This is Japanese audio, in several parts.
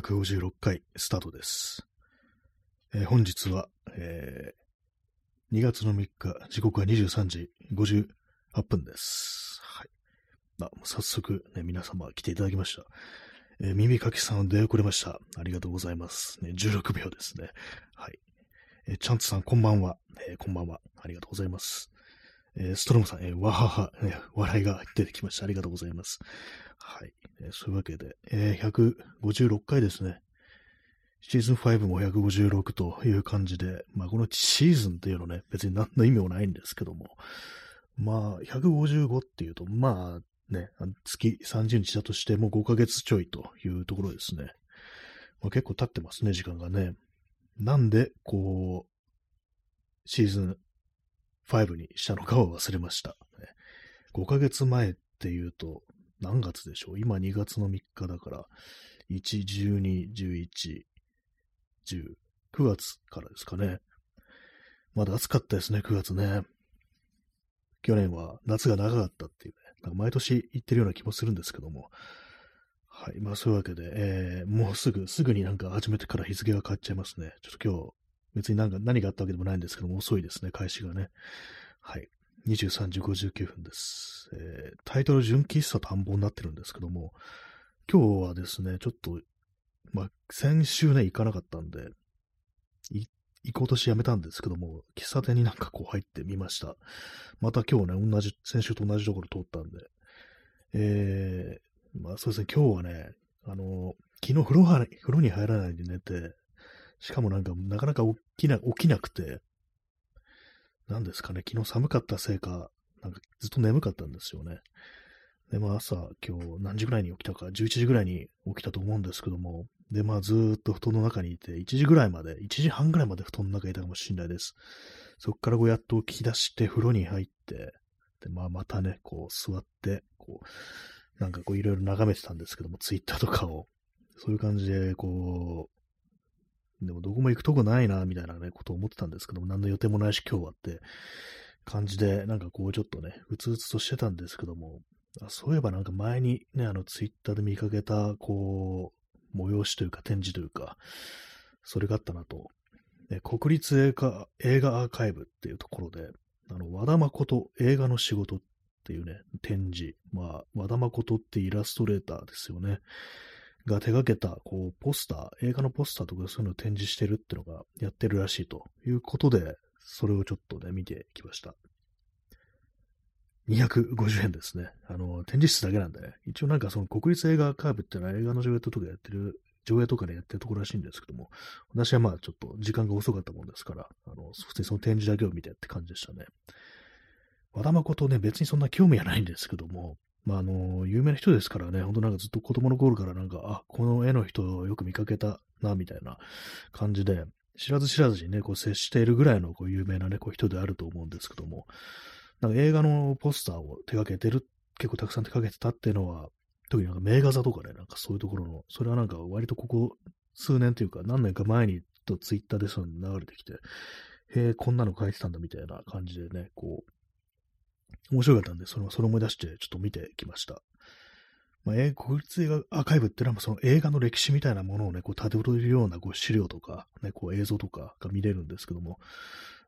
156回スタートです。えー本日は、えー2月の3日、時刻は23時58分です。はい。あ、早速、ね、皆様来ていただきました。えー耳かきさん出遅れました。ありがとうございます。ね、16秒ですね。はい。えーチャンツさん、こんばんは。えーこんばんは。ありがとうございます。えーストロムさん、えーわはは、ね、笑いが出てきました。ありがとうございます。はい。えーそういうわけで、えー156回ですね。シーズン5も156という感じで、まあこのシーズンっていうのね、別に何の意味もないんですけども、まあ155っていうと、まあね、月30日だとしても5ヶ月ちょいというところですね。まあ、結構経ってますね、時間がね。なんで、こう、シーズン5にしたのかを忘れました。5ヶ月前っていうと、何月でしょう？今2月の3日だから、1、12、11、10、9月からですかね。まだ暑かったですね、9月ね。去年は夏が長かったっていうね、なんか毎年言ってるような気もするんですけども。はい。まあそういうわけで、えー、もうすぐ、すぐになんか始めてから日付が変わっちゃいますね。ちょっと今日、別になんか何があったわけでもないんですけども、遅いですね、開始がね。はい。23時59分です。えータイトル純喫茶探訪になってるんですけども、今日はですね、ちょっと、まあ、先週ね、行かなかったんで、行こうとしてやめたんですけども、喫茶店になんかこう入ってみました。また今日ね、同じ、先週と同じところ通ったんで、えー、まあそうですね、今日はね、あの、昨日風呂は風呂に入らないで寝て、しかもなんかなかなか起きな、起きなくて、なんですかね、昨日寒かったせいか、なんかずっと眠かったんですよね。で、まあ朝、今日何時ぐらいに起きたか、11時ぐらいに起きたと思うんですけども、で、まあずっと布団の中にいて、1時ぐらいまで、1時半ぐらいまで布団の中にいたかもしれないです。そっからこうやっと起き出して風呂に入って、で、まあまたね、こう座って、こう、なんかこういろいろ眺めてたんですけども、ツイッターとかを、そういう感じで、こう、でもどこも行くとこないな、みたいなね、ことを思ってたんですけども、何の予定もないし今日はって感じで、なんかこうちょっとね、うつうつとしてたんですけども、そういえばなんか前にね、あのツイッターで見かけた、こう、催しというか展示というか、それがあったなと。国立映画映画アーカイブっていうところで、あの、和田誠映画の仕事っていうね、展示。まあ、和田誠ってイラストレーターですよね。が手掛けた、こう、ポスター、映画のポスターとかそういうのを展示してるってのがやってるらしいということで、それをちょっとね、見てきました。250円ですね。あの、展示室だけなんでね。一応なんかその国立映画アーブっていうのは映画の上映とかやってる、上映とかでやってるところらしいんですけども、私はまあちょっと時間が遅かったもんですから、あの、普通にその展示だけを見てって感じでしたね。和田誠ね、別にそんな興味はないんですけども、まあ、あの、有名な人ですからね、本当なんかずっと子供の頃からなんか、あ、この絵の人をよく見かけたな、みたいな感じで、知らず知らずにね、こう接しているぐらいのこう有名なね、こう人であると思うんですけども、なんか映画のポスターを手掛けてる、結構たくさん手掛けてたっていうのは、特になんか名画座とかね、なんかそういうところの、それはなんか割とここ数年というか何年か前にとツイッターでそういうの流れてきて、へえ、こんなの書いてたんだみたいな感じでね、こう、面白かったんで、それそれ思い出してちょっと見てきました。まあ、え国立映画アーカイブっていうのは、その映画の歴史みたいなものをね、こう、たどれるようなこう資料とか、ね、こう映像とかが見れるんですけども、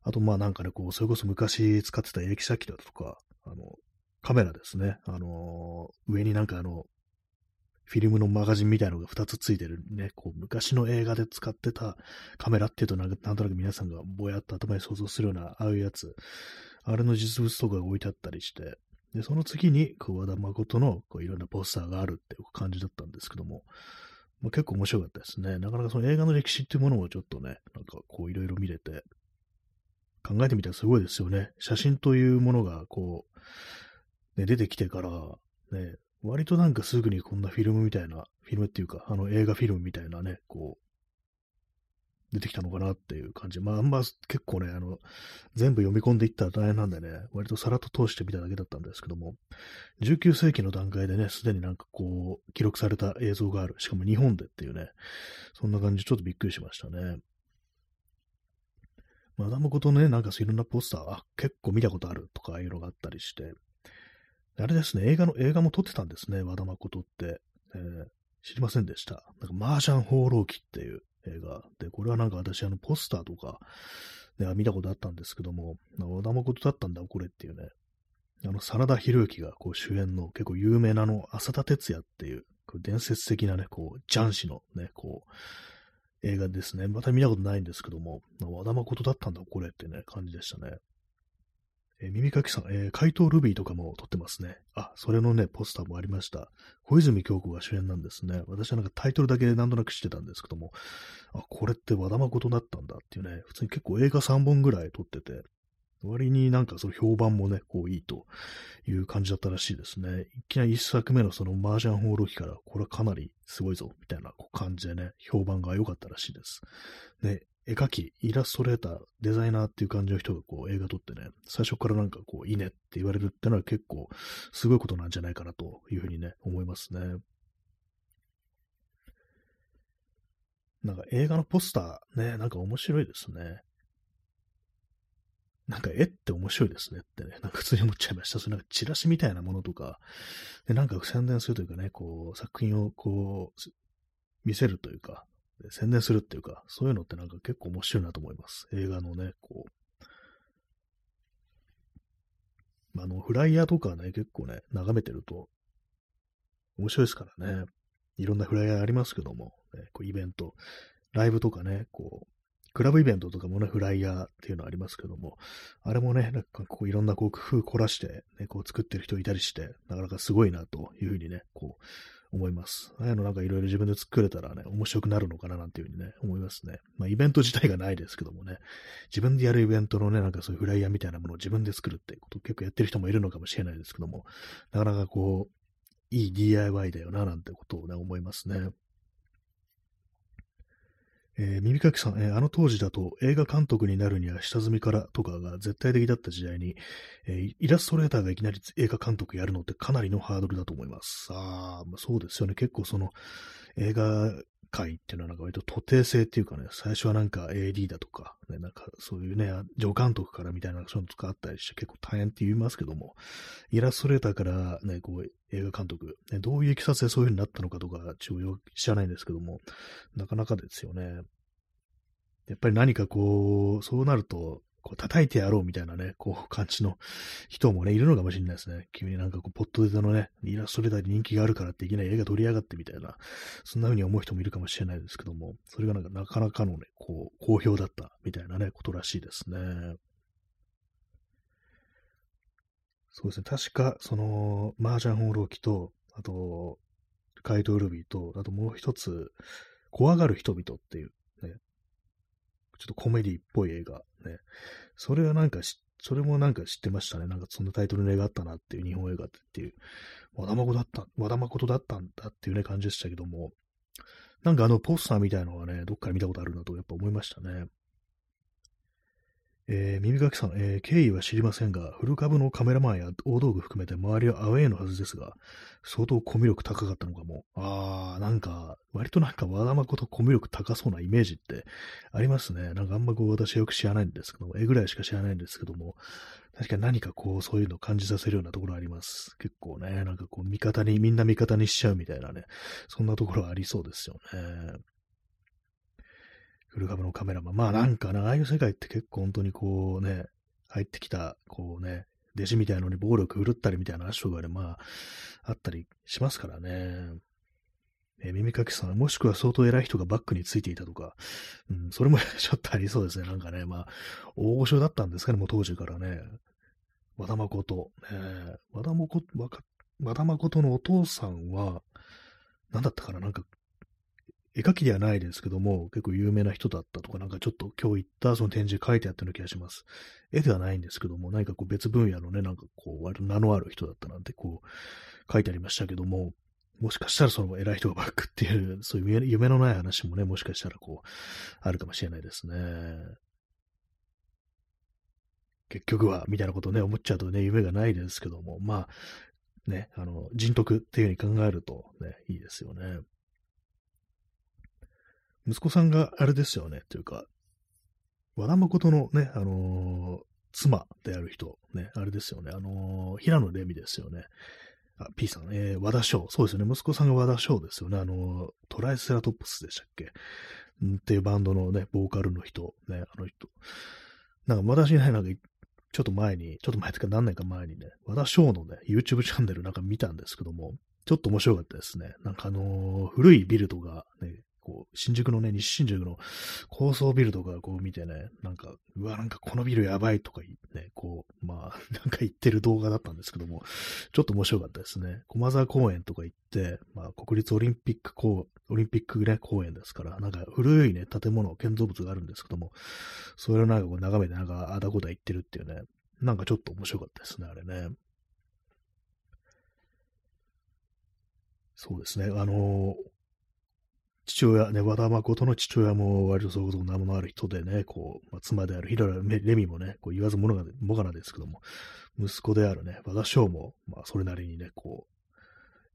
あと、まあなんかね、こう、それこそ昔使ってた液晶機だとか、あの、カメラですね。あのー上になんかあの、フィルムのマガジンみたいなのが2つついてるね、こう、昔の映画で使ってたカメラっていうとなん、なんとなく皆さんがぼやっと頭に想像するような、ああいうやつ、あれの実物とかが置いてあったりして、で、その次に、こう、和田誠の、こう、いろんなポスターがあるっていう感じだったんですけども、まあ、結構面白かったですね。なかなかその映画の歴史っていうものをちょっとね、なんかこう、いろいろ見れて、考えてみたらすごいですよね。写真というものが、こう、ね、出てきてから、ね、割となんかすぐにこんなフィルムみたいな、フィルムっていうか、あの映画フィルムみたいなね、こう、出てきたのかなっていう感じ。まあ、あんま結構ね、あの、全部読み込んでいったら大変なんでね、割とさらっと通してみただけだったんですけども、19世紀の段階でね、すでになんかこう、記録された映像がある。しかも日本でっていうね、そんな感じ、ちょっとびっくりしましたね。マダムことね、なんかいろんなポスター、あ、結構見たことあるとか、いうのがあったりして、あれですね、映画の、映画も撮ってたんですね、和田誠って。えー知りませんでした。なんか、マージャン放浪記っていう映画で、これはなんか私、あの、ポスターとか、では、見たことあったんですけども、和田誠だったんだ、これっていうね。あの、真田広之がこう主演の結構有名なの、浅田哲也っていう、伝説的なね、こう、ジャン氏のね、こう、映画ですね。また見たことないんですけども、和田誠だったんだ、これってね、感じでしたね。えー、耳かきさん、えー、怪盗ルビーとかも撮ってますね。あ、それのね、ポスターもありました。小泉京子が主演なんですね。私はなんかタイトルだけなんとなく知ってたんですけども、あ、これって和田誠だったんだっていうね、普通に結構映画3本ぐらい撮ってて、割になんかその評判もね、こういいという感じだったらしいですね。いきなり一作目のその麻雀放浪記から、これはかなりすごいぞ、みたいな感じでね、評判が良かったらしいです。で、絵描き、イラストレーター、デザイナーっていう感じの人がこう映画撮ってね、最初からなんかこういいねって言われるってのは結構すごいことなんじゃないかなというふうにね、思いますね。なんか映画のポスターね、なんか面白いですね。なんか絵って面白いですねってね、なんか普通に思っちゃいました。それなんかチラシみたいなものとか、でなんか宣伝するというかね、こう作品をこう見せるというか、宣伝するっていうか、そういうのってなんか結構面白いなと思います。映画のね、こう。あの、フライヤーとかね、結構ね、眺めてると、面白いですからね。いろんなフライヤーありますけども、ね、こうイベント、ライブとかね、こう、クラブイベントとかもね、フライヤーっていうのありますけども、あれもね、なんかこういろんなこう工夫凝らして、ね、こう作ってる人いたりして、なかなかすごいなというふうにね、こう、思います。ああいうのなんかいろいろ自分で作れたらね、面白くなるのかななんていうふうにね、思いますね。まあイベント自体がないですけどもね、自分でやるイベントのね、なんかそういうフライヤーみたいなものを自分で作るってことを結構やってる人もいるのかもしれないですけども、なかなかこう、いい DIY だよな、なんてことをね、思いますね。えー、耳かきさん、えー、あの当時だと映画監督になるには下積みからとかが絶対的だった時代に、えー、イラストレーターがいきなり映画監督やるのってかなりのハードルだと思います。ああ、まあ、そうですよね。結構その映画界っていうのはなんか割と徒弟制っていうかね、最初はなんか AD だとか、ね、なんかそういうね、助監督からみたいなそういうのとかあったりして結構大変って言いますけども、イラストレーターからね、こう映画監督、ね、どういういきさつでそういう風になったのかとか、ちょ知らないんですけども、なかなかですよね。やっぱり何かこう、そうなると、こう叩いてやろうみたいなね、こう感じの人もね、いるのかもしれないですね。急になんかこう、ポットデタのね、イラストレーターに人気があるからっていきなり映画撮り上がってみたいな、そんな風に思う人もいるかもしれないですけども、それがなんかなかなかのね、こう、好評だったみたいなね、ことらしいですね。そうですね、確か、その、麻雀放浪記と、あと、怪盗ルビーと、あともう一つ、怖がる人々っていうちょっとコメディっぽい映画。ね。それはなんかそれもなんか知ってましたね。なんかそんなタイトルの映画あったなっていう、日本映画っていう。和田誠だった、和田誠だったんだっていうね、感じでしたけども、なんかあのポスターみたいのはね、どっかで見たことあるなとやっぱ思いましたね。えー、耳かきさん、えー、経緯は知りませんが、フル株のカメラマンや大道具含めて周りはアウェイのはずですが、相当コミュ力高かったのかも。あー、なんか、割となんか和田誠コミュ力高そうなイメージってありますね。なんかあんまこう私はよく知らないんですけども、絵ぐらいしか知らないんですけども、確かに何かこう、そういうのを感じさせるようなところあります。結構ね、なんかこう、味方に、みんな味方にしちゃうみたいなね、そんなところはありそうですよね。フル株のカメラマン。まあなんかな、ああいう世界って結構本当にこうね、入ってきた、こうね、弟子みたいのに暴力振るったりみたいな話がね、まあ、あったりしますからね。え耳かきさん、もしくは相当偉い人がバックについていたとか、うん、それも ちょっとありそうですね。なんかね、まあ、大御所だったんですかね、もう当時からね。和田誠、ね、和田誠、和田誠のお父さんは、何だったかな、なんか絵描きではないですけども、結構有名な人だったとか、なんかちょっと今日行ったその展示書いてあったような気がします。絵ではないんですけども、何かこう別分野のね、なんかこう、割と名のある人だったなんてこう、書いてありましたけども、もしかしたらその偉い人がバックっていう、そういう夢のない話もね、もしかしたらこう、あるかもしれないですね。結局は、みたいなことをね、思っちゃうとね、夢がないですけども、まあ、ね、あの、人徳っていう風に考えるとね、いいですよね。息子さんがあれですよね、というか、和田誠のね、あのー、妻である人、ね、あれですよね、あのー、平野レミですよね。あ、P さん、えー、和田翔。そうですよね。息子さんが和田翔ですよね。あの、トライセラトップスでしたっけ？っていうバンドのね、ボーカルの人、ね、あの人。なんか私ね、なんか、ちょっと前に、ちょっと前とか何年か前にね、和田翔のね、YouTube チャンネルなんか見たんですけども、ちょっと面白かったですね。なんかあのー、古いビルとか、ね、こう、新宿のね、西新宿の高層ビルとかこう見てね、なんか、うわ、なんかこのビルやばいとか言ってね、こう、まあ、なんか言ってる動画だったんですけども、ちょっと面白かったですね。駒沢公園とか行って、まあ、国立オリンピック公、オリンピックね、公園ですから、なんか古いね、建物、建造物があるんですけども、それをなんかこう眺めて、なんか、あだこだ言ってるっていうね、なんかちょっと面白かったですね、あれね。そうですね。あの父親、ね、和田誠の父親も割とそういうこと名のある人でね、こう、まあ、妻であるヒララ・レミもね、こう言わずもがもがなですけども、息子であるね、和田翔も、まあ、それなりにね、こ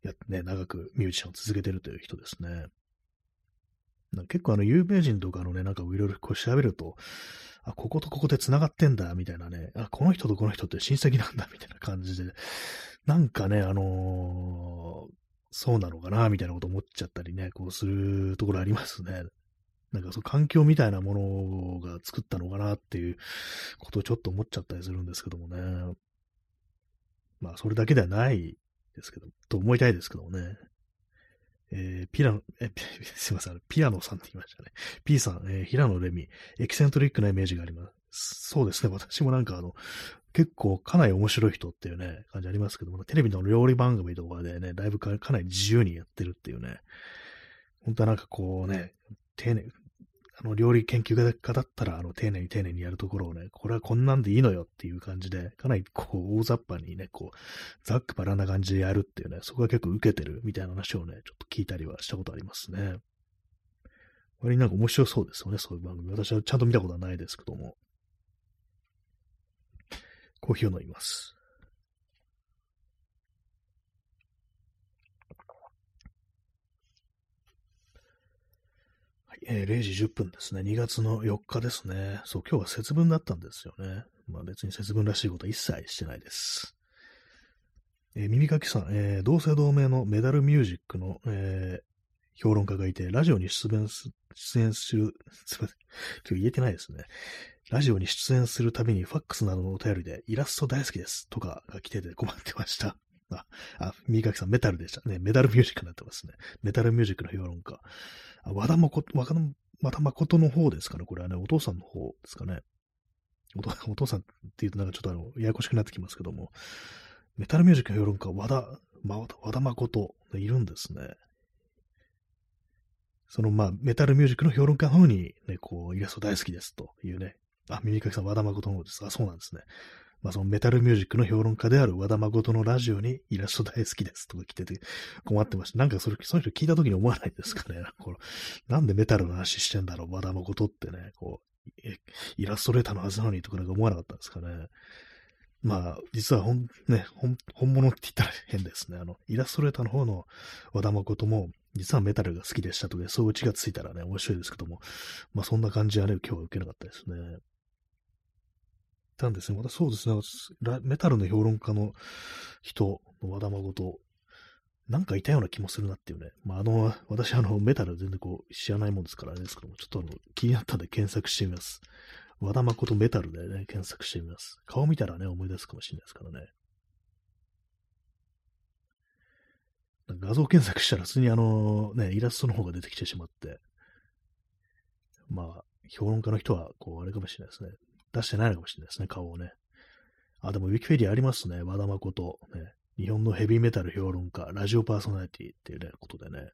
う、やね、長くミュージシャンを続けてるという人ですね。結構あの、有名人とかのね、なんかいろいろこう調べると、あ、こことここで繋がってんだ、みたいなね、あ、この人とこの人って親戚なんだ、みたいな感じで、なんかね、あのー、そうなのかな、みたいなこと思っちゃったりね、こうするところありますね。なんかそう環境みたいなものが作ったのかなっていうことをちょっと思っちゃったりするんですけどもね。まあ、それだけではないですけど、と思いたいですけどもね。えー、ピラノ、え、すいません、ピアノさんって言いましたね。P さん、えー、平野レミ、エキセントリックなイメージがあります。そうですね、私もなんかあの、結構かなり面白い人っていうね、感じありますけども、テレビの料理番組とかでね、だいぶかなり自由にやってるっていうね、本当はなんかこうね、丁寧、あの、料理研究家だったら、あの、丁寧に丁寧にやるところをね、これはこんなんでいいのよっていう感じで、かなりこう、大雑把にね、こう、ざっくばらんな感じでやるっていうね、そこが結構受けてるみたいな話をね、ちょっと聞いたりはしたことありますね。割になんか面白そうですよね、そういう番組。私はちゃんと見たことはないですけども。コーヒーを飲みます。はい、えー、0時10分ですね。2月の4日ですね。そう、今日は節分だったんですよね。まあ別に節分らしいことは一切してないです。えー、耳かきさん、えー、同姓同名のメダルミュージックの、えー、評論家がいて、ラジオに出演す出演する、すみません。今日言えてないですね。ラジオに出演するたびにファックスなどのお便りでイラスト大好きですとかが来てて困ってました。あ、あ、右垣さんメタルでしたね。メダルミュージックになってますね。メタルミュージックの評論家。あ和田誠、和田誠の方ですかね。これはね、お父さんの方ですかね。お お父さんって言うとなんかちょっとあの、ややこしくなってきますけども、メタルミュージックの評論家、和田、ま、和田誠、いるんですね。その、まあ、メタルミュージックの評論家の方に、ね、こう、イラスト大好きですというね、あ、耳かきさん、和田誠の方です。あ、そうなんですね。まあ、そのメタルミュージックの評論家である和田誠のラジオにイラスト大好きですとか来てて困ってました。なんかそれ、そういう人聞いた時に思わないんですかね？このなんでメタルの話してんだろう、和田誠ってね、こう、イラストレーターのはずなのにとかなんか思わなかったんですかね？まあ、実は本、ね、本、本物って言ったら変ですね。あの、イラストレーターの方の和田誠も、実はメタルが好きでしたとか、そういうちがついたらね、面白いですけども、まあそんな感じはね、今日は受けなかったですね。たんですね。またそうですね。メタルの評論家の人の和田誠、なんかいたような気もするなっていうね。まあ、あの、私あの、メタル全然こう、知らないもんですからあれですけども、ちょっとあの、気になったんで検索してみます。和田誠メタルでね、検索してみます。顔見たらね、思い出すかもしれないですからね。画像検索したら普通にあの、ね、イラストの方が出てきてしまって、まあ、評論家の人は、こう、あれかもしれないですね。出してないのかもしれないですね、顔をね。あ、でもウィキペディアありますね。和田誠。ね。日本のヘビーメタル評論家、ラジオパーソナリティっていうね、ことでね。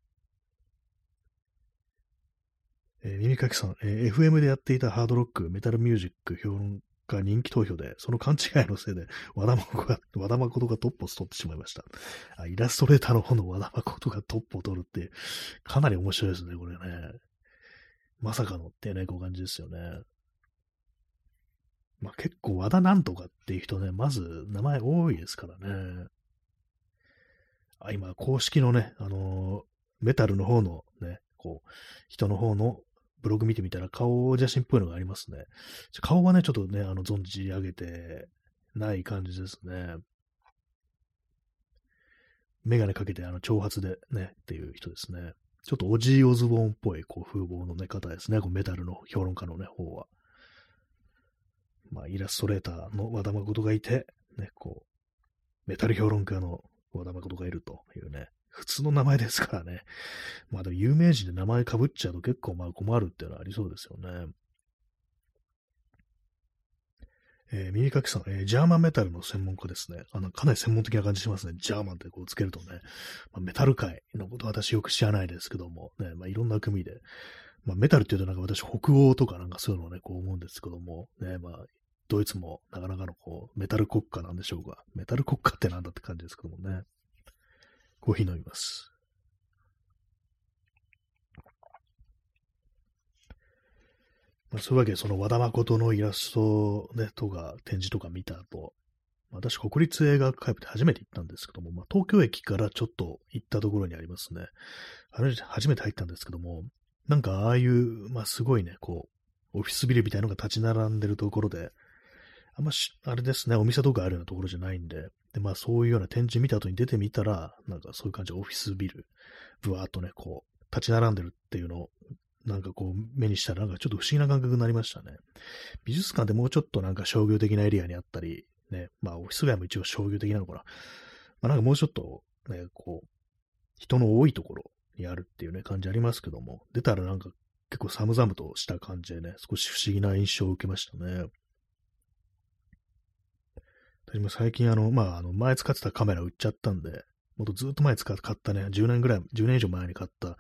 えー、耳かきさん、えー、FM でやっていたハードロック、メタルミュージック評論家人気投票で、その勘違いのせいで、和田誠が、和田誠がトップを取ってしまいましたあ。イラストレーターの方の和田誠がトップを取るって、かなり面白いですね、これね。まさかのってね、こう感じですよね。まあ、結構和田なんとかっていう人ね、まず名前多いですからね。あ今、公式のね、あのー、メタルの方のね、こう、人の方のブログ見てみたら顔写真っぽいのがありますね。顔はね、ちょっとね、あの、存じ上げてない感じですね。メガネかけて、あの、長髪でね、っていう人ですね。ちょっとオジー・オズボーンっぽい、こう、風貌のね、方ですね。こうメタルの評論家のね、方は。まあ、イラストレーターの和田誠がいて、ね、こう、メタル評論家の和田誠がいるというね、普通の名前ですからね。まあでも有名人で名前被っちゃうと結構まあ困るっていうのはありそうですよね。えー、耳かきさん、えー、ジャーマンメタルの専門家ですね。あの、かなり専門的な感じしますね。ジャーマンってこうつけるとね。まあ、メタル界のこと私よく知らないですけども、ね、まあいろんな組で。まあメタルって言うとなんか私北欧とかなんかそういうのをね、こう思うんですけども、ね、まあドイツもなかなかのこうメタル国家なんでしょうが、メタル国家ってなんだって感じですけどもね。コーヒー飲みます。まあ、そういうわけで、その和田誠のイラスト、ね、とか展示とか見た後、私、国立映画館で初めて行ったんですけども、まあ、東京駅からちょっと行ったところにありますね。初めて入ったんですけども、なんかああいう、まあ、すごいね、こう、オフィスビルみたいなのが立ち並んでるところで、あんまし、あれですね、お店とかあるようなところじゃないんで、で、まあそういうような展示見た後に出てみたら、なんかそういう感じでオフィスビル、ぶわーっとね、こう、立ち並んでるっていうのを、なんかこう、目にしたら、なんかちょっと不思議な感覚になりましたね。美術館ってもうちょっとなんか商業的なエリアにあったり、ね、まあオフィス街も一応商業的なのかな。まあなんかもうちょっと、ね、こう、人の多いところにあるっていうね、感じありますけども、出たらなんか結構寒々とした感じでね、少し不思議な印象を受けましたね。私も最近あの、まあ、あの、前使ってたカメラ売っちゃったんで、もっとずっと前使ったね、10年ぐらい、10年以上前に買った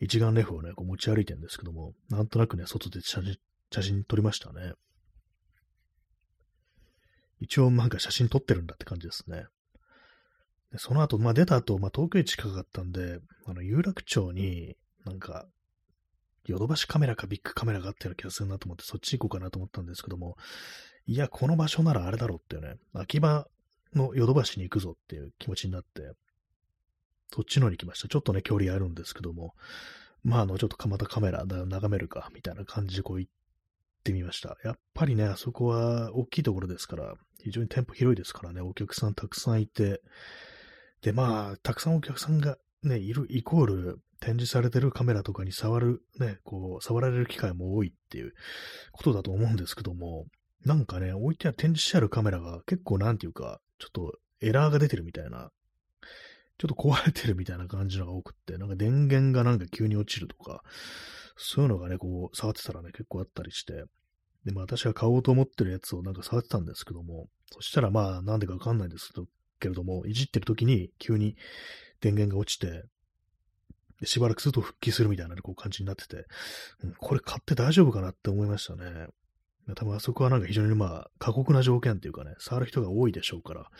一眼レフをね、こう持ち歩いてるんですけども、なんとなくね、外で写真、写真撮りましたね。一応なんか写真撮ってるんだって感じですね。でその後、まあ出た後、まあ東京駅近かったんで、あの、有楽町になんか、ヨドバシカメラかビッグカメラがあったような気がするなと思って、そっち行こうかなと思ったんですけども、いや、この場所ならあれだろうっていうね、秋葉のヨドバシに行くぞっていう気持ちになって、そっちのに行きました。ちょっとね、距離あるんですけども、まあ、あの、ちょっとまたカメラ眺めるか、みたいな感じでこう行ってみました。やっぱりね、あそこは大きいところですから、非常に店舗広いですからね、お客さんたくさんいて、で、まあ、たくさんお客さんがね、いるイコール、展示されてるカメラとかに触る、ね、こう、触られる機会も多いっていうことだと思うんですけども、なんかね、置いてある、展示してあるカメラが結構なんていうか、ちょっとエラーが出てるみたいな、ちょっと壊れてるみたいな感じのが多くって、なんか電源がなんか急に落ちるとか、そういうのがね、こう、触ってたらね、結構あったりして、で、まあ私が買おうと思ってるやつをなんか触ってたんですけども、そしたらまあなんでかわかんないですけれども、いじってる時に急に電源が落ちて、しばらくすると復帰するみたいな、こう感じになってて、うん、これ買って大丈夫かなって思いましたね。多分あそこはなんか非常にまあ過酷な条件っていうかね、触る人が多いでしょうから、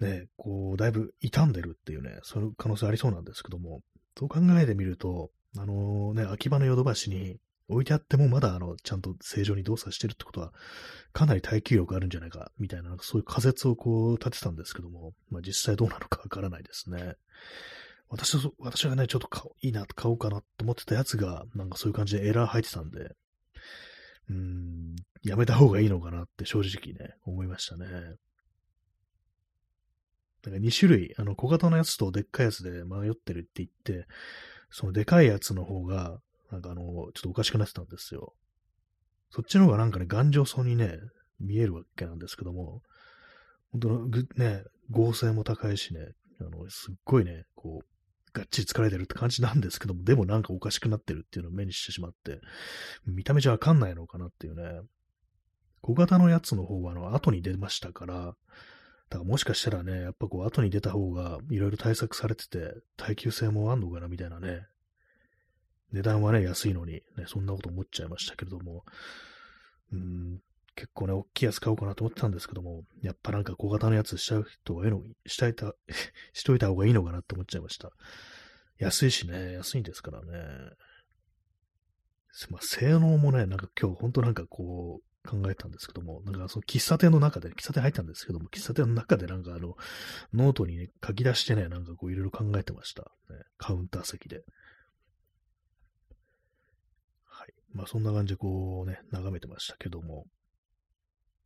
ね、こう、だいぶ傷んでるっていうね、そういう可能性ありそうなんですけども、そう考えてみると、あのね、秋葉のヨドバシに置いてあってもまだあの、ちゃんと正常に動作してるってことは、かなり耐久力あるんじゃないか、みたいな、そういう仮説をこう立てたんですけども、まあ実際どうなのかわからないですね。私私がね、ちょっと買いいな、買おうかなと思ってたやつが、なんかそういう感じでエラー入ってたんで、うん、やめた方がいいのかなって正直ね、思いましたね。だから2種類、あの、小型のやつとでっかいやつで迷ってるって言って、そのでかいやつの方が、なんかあの、ちょっとおかしくなってたんですよ。そっちの方がなんかね、頑丈そうにね、見えるわけなんですけども、本当の、ね、合成も高いしね、あの、すっごいね、こう、がっちり疲れてるって感じなんですけども、でもなんかおかしくなってるっていうのを目にしてしまって、見た目じゃわかんないのかなっていうね。小型のやつの方はあの後に出ましたから、だからもしかしたらね、やっぱこう後に出た方がいろいろ対策されてて、耐久性もあんのかなみたいなね。値段はね、安いのに、ね、そんなこと思っちゃいましたけれども、うん、結構ね、大きいやつ買おうかなと思ってたんですけども、やっぱなんか小型のやつしちゃう人がいいの、したいた、しといた方がいいのかなって思っちゃいました。安いしね、安いんですからね。まあ、性能もね、なんか今日本当なんかこう考えたんですけども、なんかその喫茶店の中で、喫茶店入ったんですけども、喫茶店の中でなんかあの、ノートにね、書き出してね、なんかこういろいろ考えてました。ね、カウンター席で。はい。まあそんな感じでこうね、眺めてましたけども、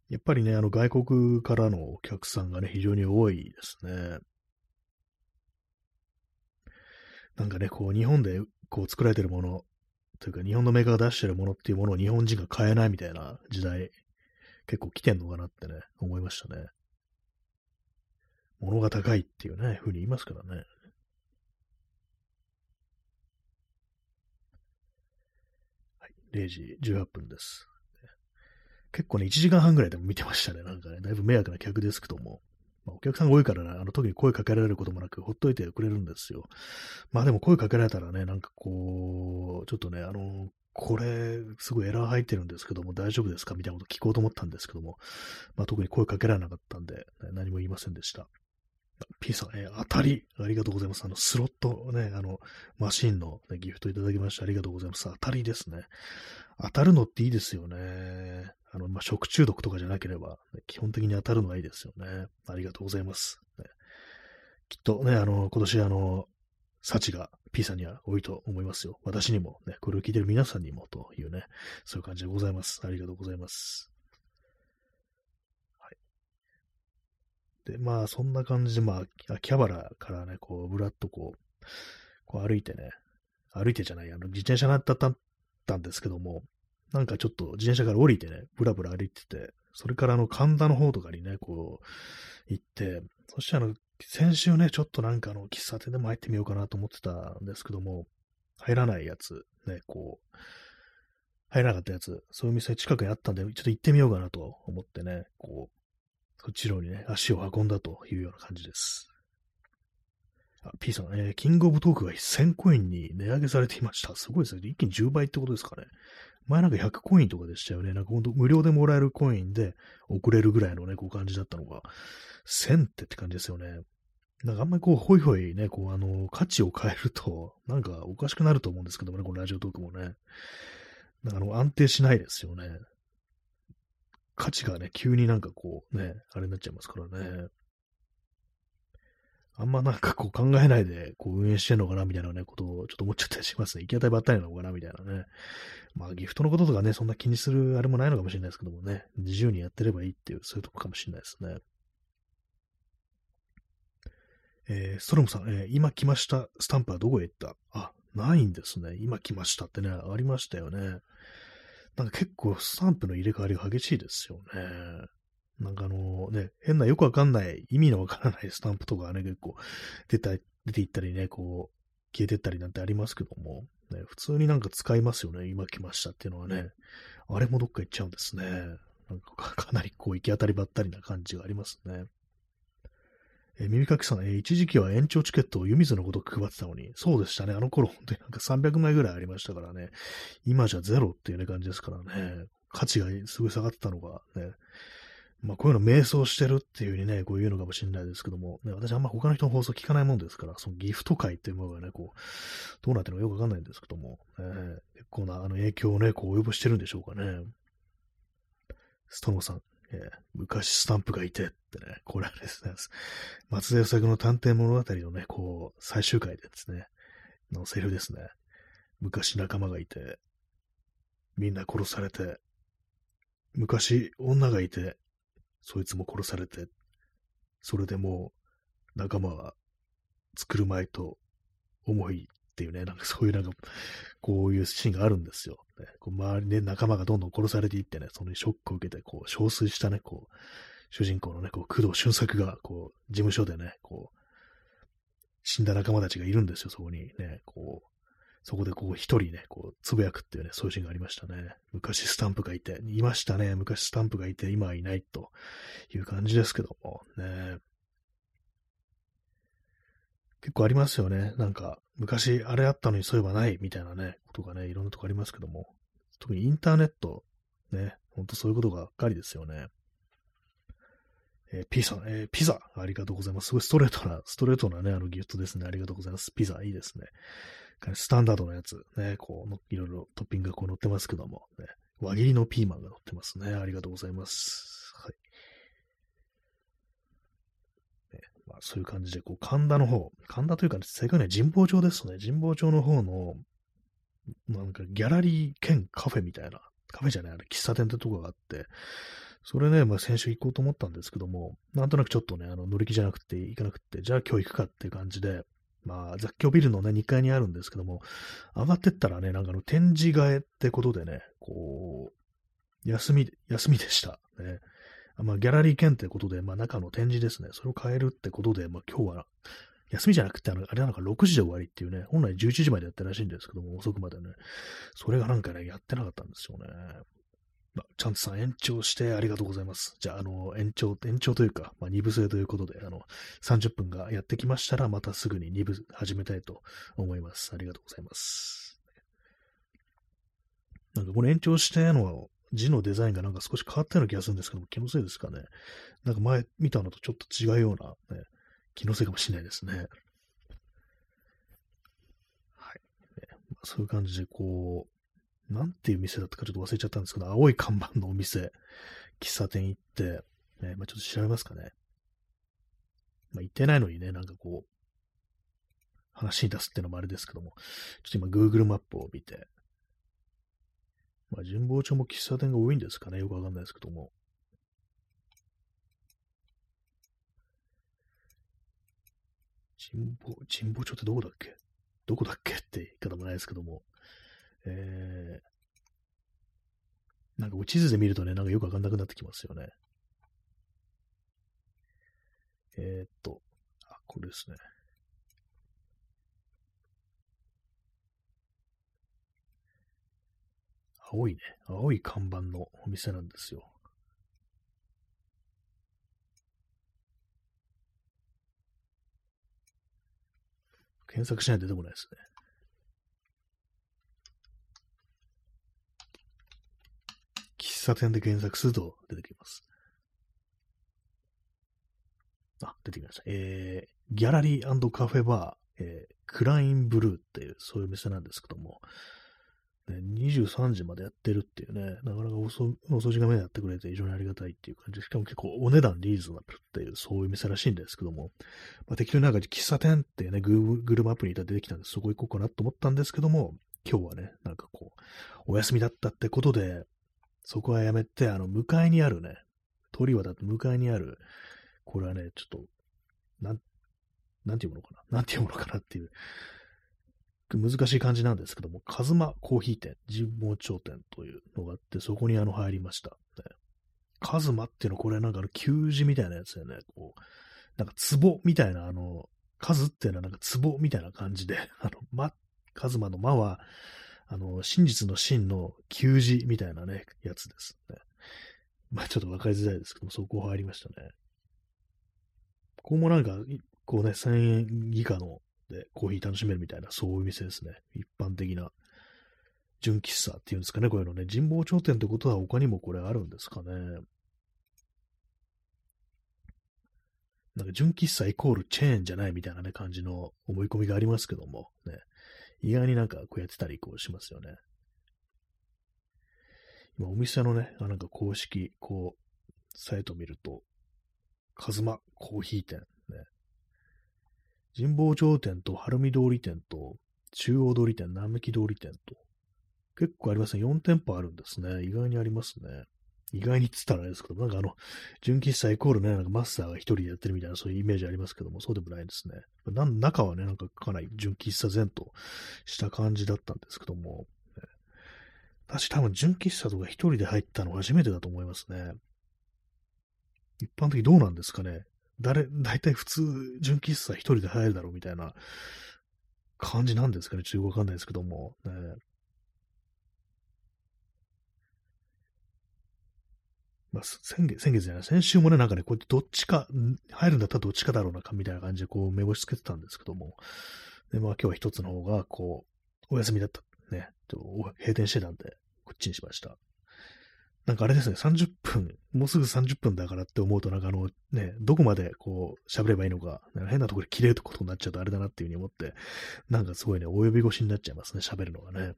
やっぱりね、あの外国からのお客さんがね、非常に多いですね。なんかね、こう、日本でこう作られてるもの、というか日本のメーカーが出してるものっていうものを日本人が買えないみたいな時代、結構来てんのかなってね、思いましたね。物が高いっていうね、ふうに言いますからね。はい、0時18分です。結構ね、1時間半ぐらいでも見てましたね。なんかね、だいぶ迷惑な客ですけども。まあ、お客さんが多いからね、あの、特に声かけられることもなく、ほっといてくれるんですよ。まあでも声かけられたらね、なんかこう、ちょっとね、あの、これ、すごいエラー入ってるんですけども、大丈夫ですか？みたいなこと聞こうと思ったんですけども、まあ特に声かけられなかったんで、何も言いませんでした。P さん、えー、当たり、ありがとうございます。あの、スロットね、あの、マシンの、ね、ギフトいただきましてありがとうございます。当たりですね。当たるのっていいですよね。あの、まあ、食中毒とかじゃなければ、ね、基本的に当たるのはいいですよね。ありがとうございます。ね、きっとね、あの、今年あの、幸が P さんには多いと思いますよ。私にもね、これを聞いてる皆さんにもというね、そういう感じでございます。ありがとうございます。はい。で、まあ、そんな感じで、まあ、秋葉原からね、こう、ぶらっとこう、こう歩いてね、歩いてじゃない、あの、自転車がだったんですけども、なんかちょっと自転車から降りてね、ぶらぶら歩いてて、それからあの神田の方とかにね、こう、行って、そしてあの、先週ね、ちょっとなんかあの、喫茶店でも入ってみようかなと思ってたんですけども、入らないやつ、ね、こう、入らなかったやつ、そういう店近くにあったんで、ちょっと行ってみようかなと思ってね、こう、そっちのにね、足を運んだというような感じです。あ、P さん、えー、キングオブトークが1000コインに値上げされていました。すごいですね。一気に10倍ってことですかね。前なんか100コインとかでしたよね。なんかほんと無料でもらえるコインで送れるぐらいのね、こう感じだったのが、1000ってって感じですよね。なんかあんまりこう、ほいほいね、こう、あの、価値を変えると、なんかおかしくなると思うんですけどもね、このラジオトークもね。なんかあの、安定しないですよね。価値がね、急になんかこう、ね、あれになっちゃいますからね。あんまなんかこう考えないでこう運営してんのかなみたいなね、ことをちょっと思っちゃったりしますね。行き当たりばったりなのかなみたいなね。まあギフトのこととかね、そんな気にするあれもないのかもしれないですけどもね、自由にやってればいいっていう、そういうとこかもしれないですね。えー、ストロムさん、えー、今来ましたスタンプはどこへ行った？あ、ないんですね。今来ましたってね、ありましたよね。なんか結構スタンプの入れ替わりが激しいですよね。なんかあのね、変なよくわかんない、意味のわからないスタンプとかね、結構出た、出ていったりね、こう、消えてったりなんてありますけども、ね、普通になんか使いますよね、今来ましたっていうのはね。あれもどっか行っちゃうんですね。なんか かなりこう行き当たりばったりな感じがありますね。え耳かきさん、え一時期は延長チケットを湯水のことく配ってたのに、そうでしたね。あの頃、本当になんか300枚ぐらいありましたからね。今じゃゼロっていうね感じですからね。価値がすごい下がってたのがね、まあ、こういうの瞑想してるっていう風にね、こういうのかもしれないですけども、ね、私あんま他の人の放送聞かないもんですから、そのギフト会っていうものがね、こう、どうなってるのかよくわかんないんですけども、えー、結構なあの影響をね、こう及ぼしてるんでしょうかね。ストノーさん、えー、昔スタンプがいてってね、これはですね、松田優作の探偵物語のね、こう、最終回でですね、のセリフですね。昔仲間がいて、みんな殺されて、昔女がいて、そいつも殺されて、それでもう仲間は作るまいと思いっていうね、なんかそういうなんか、こういうシーンがあるんですよ。ね、こう周りで仲間がどんどん殺されていってね、そのショックを受けて、こう、憔悴したね、こう、主人公のね、こう、工藤俊作が、こう、事務所でね、こう、死んだ仲間たちがいるんですよ、そこにね、こう、そこでこう一人ね、こう、つぶやくっていうね、そういうシーンがありましたね。昔スタンプがいて、いましたね。昔スタンプがいて、今はいないという感じですけども、ね。結構ありますよね。なんか、昔あれあったのにそういえばないみたいなね、ことがね、いろんなとこありますけども。特にインターネット、ね、ほんとそういうことがっかりですよね。えー、ピザ、えー、ピザ、ありがとうございます。すごいストレートな、ストレートなね、あのギフトですね。ありがとうございます。ピザ、いいですね。スタンダードのやつ、ね、こう、いろいろトッピングがこう乗ってますけども、ね、輪切りのピーマンが乗ってますね。ありがとうございます。はい。ね、まあ、そういう感じで、こう、神田の方、神田というか、正確には神保町ですね。神保町の方の、なんかギャラリー兼カフェみたいな、カフェじゃない、あれ、喫茶店ってとこがあって、それね、まあ、先週行こうと思ったんですけども、なんとなくちょっとね、あの乗り気じゃなくて行かなくて、じゃあ今日行くかっていう感じで、まあ、雑居ビルのね、2階にあるんですけども、上がってったらね、なんかあの、展示替えってことでね、こう、休み、休みでした。ね。まあ、ギャラリー券ってことで、まあ、中の展示ですね。それを変えるってことで、まあ、今日は、休みじゃなくて、あの、あれなんか6時で終わりっていうね、本来11時までやったらしいんですけども、遅くまでね。それがなんかね、やってなかったんですよね。まあ、チャンツさん延長してありがとうございます。じゃあ、あの、延長、延長というか、まあ、2部制ということで、あの、30分がやってきましたら、またすぐに2部始めたいと思います。ありがとうございます。なんかこの延長しての字のデザインがなんか少し変わったような気がするんですけども、気のせいですかね。なんか前見たのとちょっと違うような、ね、気のせいかもしれないですね。はい。ねまあ、そういう感じで、こう、なんていう店だったかちょっと忘れちゃったんですけど、青い看板のお店、喫茶店行って、ね、まあ、ちょっと調べますかね。まあ、行ってないのにね、なんかこう、話に出すっていうのもあれですけども、ちょっと今 Google マップを見て、まあ、神保町も喫茶店が多いんですかね、よくわかんないですけども。神保、神保町ってどこだっけ？どこだっけ？って言い方もないですけども。えー、なんか地図で見るとね、なんかよくわかんなくなってきますよね。えー、っと、あ、これですね。青いね、青い看板のお店なんですよ。検索しないと出てこないですね。喫茶店で検索すると出てきます。あ、出てきました。えー、ギャラリーカフェバー、えー、クラインブルーっていう、そういう店なんですけども、ね、23時までやってるっていうね、なかなか遅遅時間目でやってくれて非常にありがたいっていう感じ、しかも結構お値段リーズナブルっていう、そういう店らしいんですけども、まあ、適当になんか喫茶店ってね、Google マップにいた出てきたんで、そこ行こうかなと思ったんですけども、今日はね、なんかこう、お休みだったってことで、そこはやめて、あの、向かいにあるね、通りはだって向かいにある、これはね、ちょっと、なん、なんていうものかななんていうものかなっていう、難しい感じなんですけども、カズマコーヒー店、神保町店というのがあって、そこにあの入りました。ね、カズマっていうのはこれなんかあの、給字みたいなやつでね、こう、なんか壺みたいな、あの、数っていうのはなんか壺みたいな感じで、あの、ま、カズマの間は、あの、真実の真の給字みたいなね、やつですね。まあちょっとわかりづらいですけども、そこ入りましたね。ここもなんか、こうね、1000円以下のでコーヒー楽しめるみたいな、そういう店ですね。一般的な。純喫茶っていうんですかね、こういうのね。神保町店ってことは他にもこれあるんですかね。なんか純喫茶イコールチェーンじゃないみたいなね、感じの思い込みがありますけども、ね。意外になんかこうやってたりこうしますよね。今お店のね、なんか公式、こう、サイト見ると、カズマコーヒー店、神保町店と晴海通り店と中央通り店、並木通り店と、結構ありますね。4店舗あるんですね。意外にありますね。意外にっつったらあれですけど、なんかあの、純喫茶イコールね、なんかマスターが一人でやってるみたいなそういうイメージありますけども、そうでもないですね。な中はね、なんかかなり純喫茶前とした感じだったんですけども、ね、私多分純喫茶とか一人で入ったの初めてだと思いますね。一般的どうなんですかね。誰、大体普通、純喫茶一人で入るだろうみたいな感じなんですかね。ちょっとわかんないですけども、ね。まあ、先月、先月じゃない、先週もね、なんかね、こうやってどっちか、入るんだったらどっちかだろうな、みたいな感じで、こう、目星つけてたんですけども、で、まあ今日は一つの方が、こう、お休みだった、ね、閉店してたんで、こっちにしました。なんかあれですね、30分、もうすぐ30分だからって思うと、なんかあの、ね、どこまでこう、喋ればいいのか、なんか変なところで切れることになっちゃうとあれだなっていうふうに思って、なんかすごいね、お呼び越しになっちゃいますね、喋るのがね。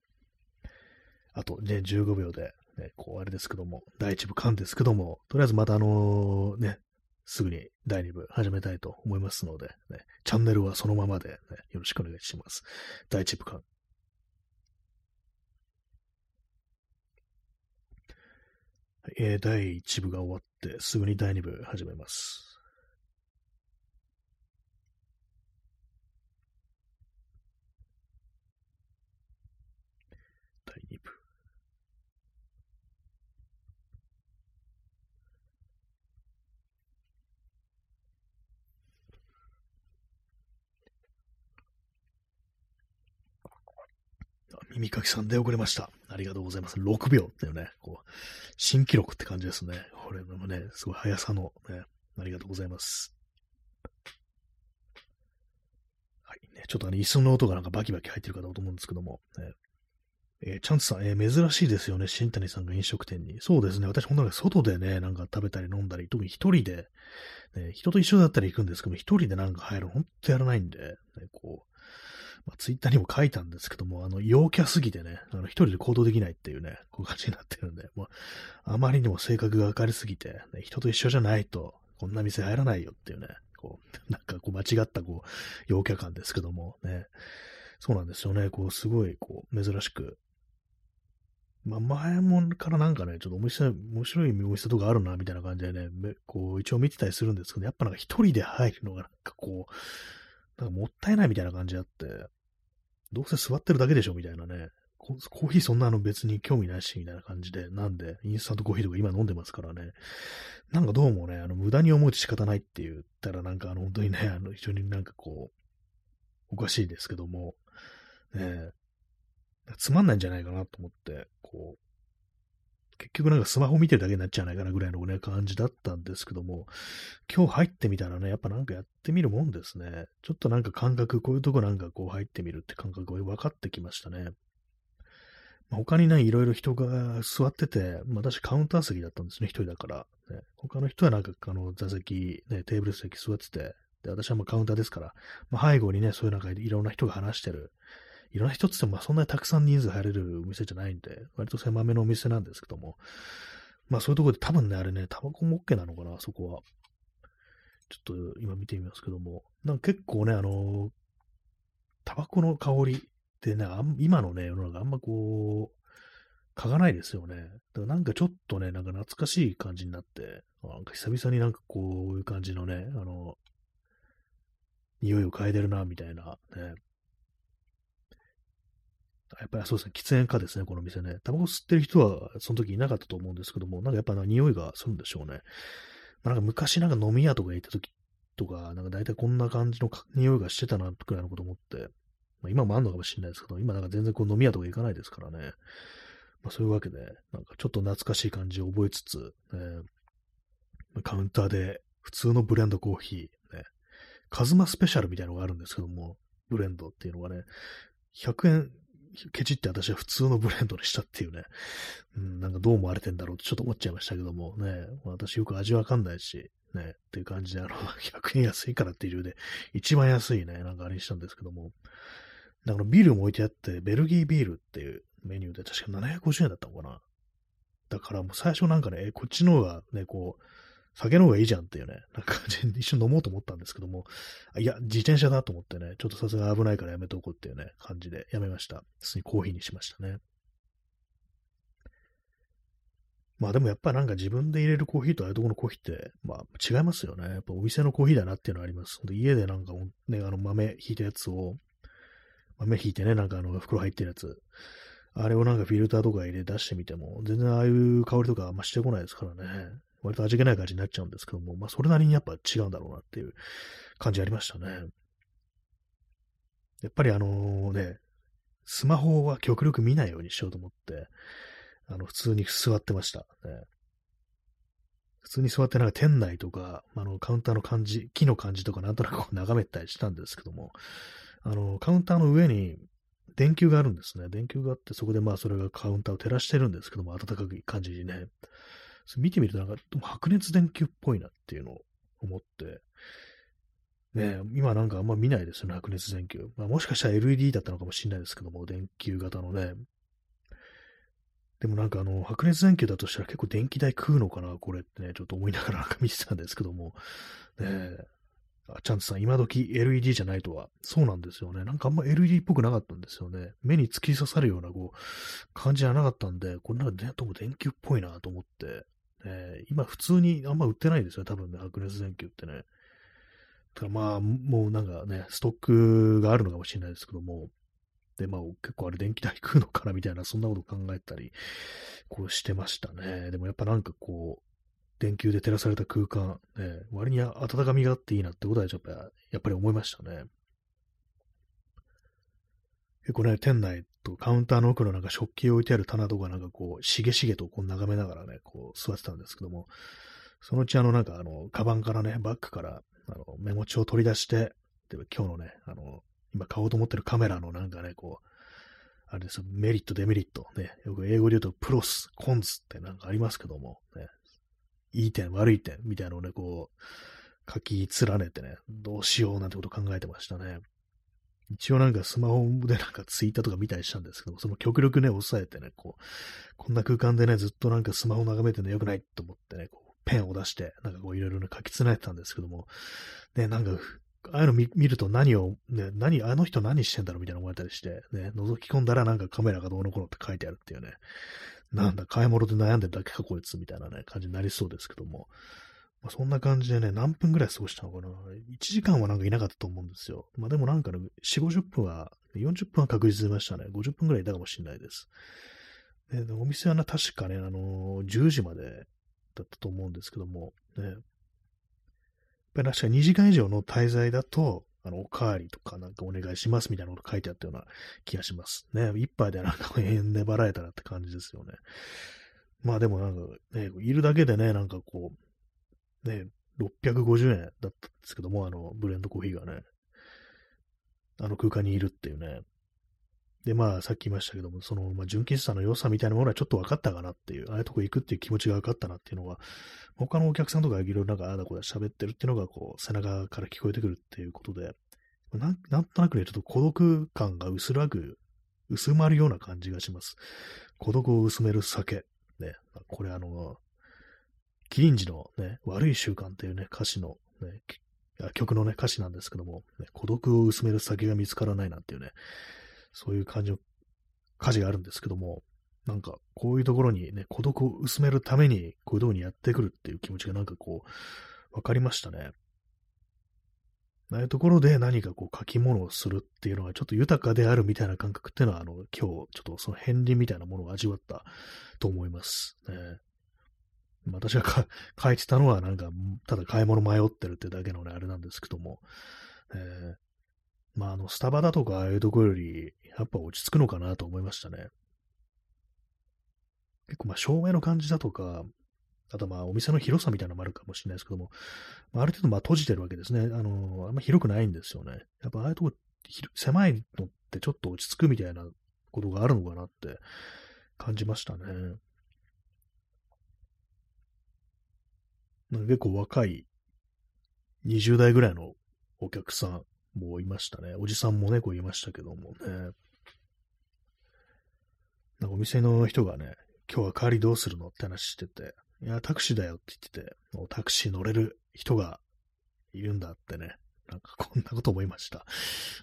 あとね、15秒でね、こう、あれですけども、第1部間ですけども、とりあえずまたあのね、すぐに第2部始めたいと思いますので、ね、チャンネルはそのままで、ね、よろしくお願いします。第1部間。えー、第1部が終わって、すぐに第2部始めます。第2部。耳かきさんで遅れました。ありがとうございます。6秒っていうね、こう、新記録って感じですね。これもね、すごい速さのね、ありがとうございます。はい、ね、ちょっとあの、椅子の音がなんかバキバキ入ってるかと思うんですけども、ね、えー、チャンツさん、えー、珍しいですよね、新谷さんが飲食店に。そうですね、私、本当に外でね、なんか食べたり飲んだり、特に一人で、ね、人と一緒だったら行くんですけども一人でなんか入るの、ほんとやらないんで、ね、こう、まあ、ツイッターにも書いたんですけども、あの、陽キャすぎてね、あの、一人で行動できないっていうね、こういう感じになってるんで、もう、あまりにも性格が明るすぎて、ね、人と一緒じゃないと、こんな店入らないよっていうね、こう、なんかこう間違ったこう、陽キャ感ですけども、ね、そうなんですよね、こう、すごい、こう、珍しく、まあ、前もからなんかね、ちょっと面白い、面白いお店とかあるな、みたいな感じでね、こう、一応見てたりするんですけど、やっぱなんか一人で入るのがなんかこう、なんかもったいないみたいな感じあって、どうせ座ってるだけでしょ、みたいなね。コーヒーそんなの別に興味ないし、みたいな感じで、なんで、インスタントコーヒーとか今飲んでますからね。なんかどうもね、あの、無駄に思うと仕方ないって言ったら、なんかあの、本当にね、あの、非常になんかこう、おかしいですけども、ね、つまんないんじゃないかなと思って、こう、結局なんかスマホ見てるだけになっちゃうないかなぐらいのね、感じだったんですけども、今日入ってみたらね、やっぱなんかやってみるもんですね。ちょっとなんか感覚、こういうとこなんかこう入ってみるって感覚が分かってきましたね。他にね、いろいろ人が座ってて、まあ、私カウンター席だったんですね、一人だから。ね、他の人はなんかあの座席、ね、テーブル席座ってて、で、私はまあカウンターですから、まあ、背後にね、そういうなんかいろんな人が話してるいろんな人って言っても、まあ、そんなにたくさん人数入れるお店じゃないんで、割と狭めのお店なんですけども、まあそういうところで多分ね、あれね、タバコも OK なのかな、そこは。ちょっと今見てみますけども、なんか結構ね、あの、タバコの香りってね、今のね、世の中あんまこう、嗅がないですよね。だからなんかちょっとね、なんか懐かしい感じになって、なんか久々になんかこういう感じのね、あの、匂いを嗅いでるな、みたいなね、やっぱりそうですね、喫煙家ですね、この店ね。タバコ吸ってる人はその時いなかったと思うんですけども、なんかやっぱ匂いがするんでしょうね。まあ、なんか昔なんか飲み屋とか行った時とか、なんか大体こんな感じの匂いがしてたな、くらいのこと思って、まあ、今もあんのかもしれないですけど、今なんか全然こう飲み屋とか行かないですからね。まあ、そういうわけで、なんかちょっと懐かしい感じを覚えつつ、ね、カウンターで普通のブレンドコーヒー、ね、カズマスペシャルみたいなのがあるんですけども、ブレンドっていうのがね、100円ケチって私は普通のブレンドにしたっていうね、うん、なんかどう思われてんだろうってちょっと思っちゃいましたけども。ね、私よく味わかんないし、ね、っていう感じで、あの、100円安いからっていう理由で、一番安いね、なんかあれにしたんですけども、だからビールも置いてあって、ベルギービールっていうメニューで確か750円だったのかな。だからもう最初なんかね、こっちの方がね、こう、酒の方がいいじゃんっていうね、なんか一緒に飲もうと思ったんですけども、いや、自転車だと思ってね、ちょっとさすが危ないからやめとこうっていうね、感じでやめました。普通にコーヒーにしましたね。まあでもやっぱなんか自分で入れるコーヒーとああいうとこのコーヒーって、まあ違いますよね。やっぱお店のコーヒーだなっていうのはあります。で家でなんかね、あの豆ひいたやつを、豆ひいてね、なんかあの袋入ってるやつ、あれをなんかフィルターとか入れ出してみても、全然ああいう香りとかあんましてこないですからね。割と味気ない感じになっちゃうんですけども、まあ、それなりにやっぱ違うんだろうなっていう感じありましたね。やっぱりあのね、スマホは極力見ないようにしようと思って、あの、普通に座ってました。ね、普通に座ってなんか店内とか、あの、カウンターの感じ、木の感じとかなんとなくこう眺めたりしたんですけども、あの、カウンターの上に電球があるんですね。電球があって、そこでまあそれがカウンターを照らしてるんですけども、暖かい感じにね。見てみるとなんか、白熱電球っぽいなっていうのを思って、ね今なんかあんま見ないですよね、白熱電球。まあ、もしかしたら LED だったのかもしれないですけども、電球型のね。でもなんかあの、白熱電球だとしたら結構電気代食うのかな、これってね、ちょっと思いながらなんか見てたんですけども、ねあ、ちゃんとさん、今時 LED じゃないとは。そうなんですよね。なんかあんま LED っぽくなかったんですよね。目に突き刺さるようなこう、感じじゃなかったんで、これなんか、ね、とも電球っぽいなと思って、えー、今普通にあんま売ってないですよ、多分ね、白熱電球ってね。だからまあ、もうなんかね、ストックがあるのかもしれないですけども、で、まあ結構あれ電気代食うのかなみたいな、そんなこと考えたり、こうしてましたね。でもやっぱなんかこう、電球で照らされた空間、ね、割に温かみがあっていいなってことはやっぱやっぱり思いましたね。結構ね、店内とカウンターの奥のなんか食器を置いてある棚とかなんかこう、しげしげとこう眺めながらね、こう座ってたんですけども、そのうちあのなんかあの、カバンからね、バッグからあのメモ帳を取り出して、で今日のね、あの、今買おうと思ってるカメラのなんかね、こう、あれですよ、メリット、デメリット、ね、よく英語で言うとプロス、コンズってなんかありますけども、ね、いい点、悪い点みたいなのをね、こう、書き連ねてね、どうしようなんてこと考えてましたね。一応なんかスマホでなんかツイッターとか見たりしたんですけど、その極力ね、抑えてね、こう、こんな空間でね、ずっとなんかスマホ眺めてるの良くないと思ってね、こう、ペンを出して、なんかこういろいろね、書き連ねてたんですけども、ね、なんか、ああいうの見ると何を、ね、何、あの人何してんだろうみたいな思われたりして、ね、覗き込んだらなんかカメラがどうのこうのって書いてあるっていうね、なんだ、買い物で悩んでるだけかこいつみたいなね、感じになりそうですけども、まあ、そんな感じでね、何分ぐらい過ごしたのかな ?1 時間はなんかいなかったと思うんですよ。まあでもなんかね、4、50分は、40分は確実でましたね。50分ぐらいいたかもしれないです。でお店はな、確かね、あのー、10時までだったと思うんですけども、ね。やっぱり確か2時間以上の滞在だと、あの、おかわりとかなんかお願いしますみたいなこと書いてあったような気がします。ね。一杯でなんか円で払えたらって感じですよね。まあでもなんかね、いるだけでね、なんかこう、ね、650円だったんですけども、あの、ブレンドコーヒーがね、あの空間にいるっていうね。で、まあ、さっき言いましたけども、その、まあ、純喫茶の良さみたいなものはちょっと分かったかなっていう、ああいうとこ行くっていう気持ちが分かったなっていうのが、他のお客さんとかいろいろなんか、ああだこだ喋ってるっていうのが、こう、背中から聞こえてくるっていうことで、なんなんとなくね、ちょっと孤独感が薄らぐ、薄まるような感じがします。孤独を薄める酒。ね、これあの、キリンジのね、悪い習慣っていうね、歌詞の、ね、曲のね、歌詞なんですけども、ね、孤独を薄める先が見つからないなんていうね、そういう感じの歌詞があるんですけども、なんか、こういうところにね、孤独を薄めるために、こういうとこにやってくるっていう気持ちがなんかこう、わかりましたね。ああいうところで何かこう書き物をするっていうのがちょっと豊かであるみたいな感覚っていうのは、あの、今日ちょっとその片鱗みたいなものを味わったと思います。ね、私が書いてたのはなんか、ただ買い物迷ってるってだけのね、あれなんですけども、えー、まあ、あの、スタバだとかああいうところより、やっぱ落ち着くのかなと思いましたね。結構まあ、照明の感じだとか、あとまあ、お店の広さみたいなのもあるかもしれないですけども、まあ、ある程度まあ閉じてるわけですね。あの、あんま広くないんですよね。やっぱああいうとこ、狭いのってちょっと落ち着くみたいなことがあるのかなって感じましたね。結構若い20代ぐらいのお客さんもいましたね。おじさんもね、こういましたけどもね。なんかお店の人がね、今日は帰りどうするのって話してて、いや、タクシーだよって言ってて、もうタクシー乗れる人がいるんだってね、なんかこんなこと思いました。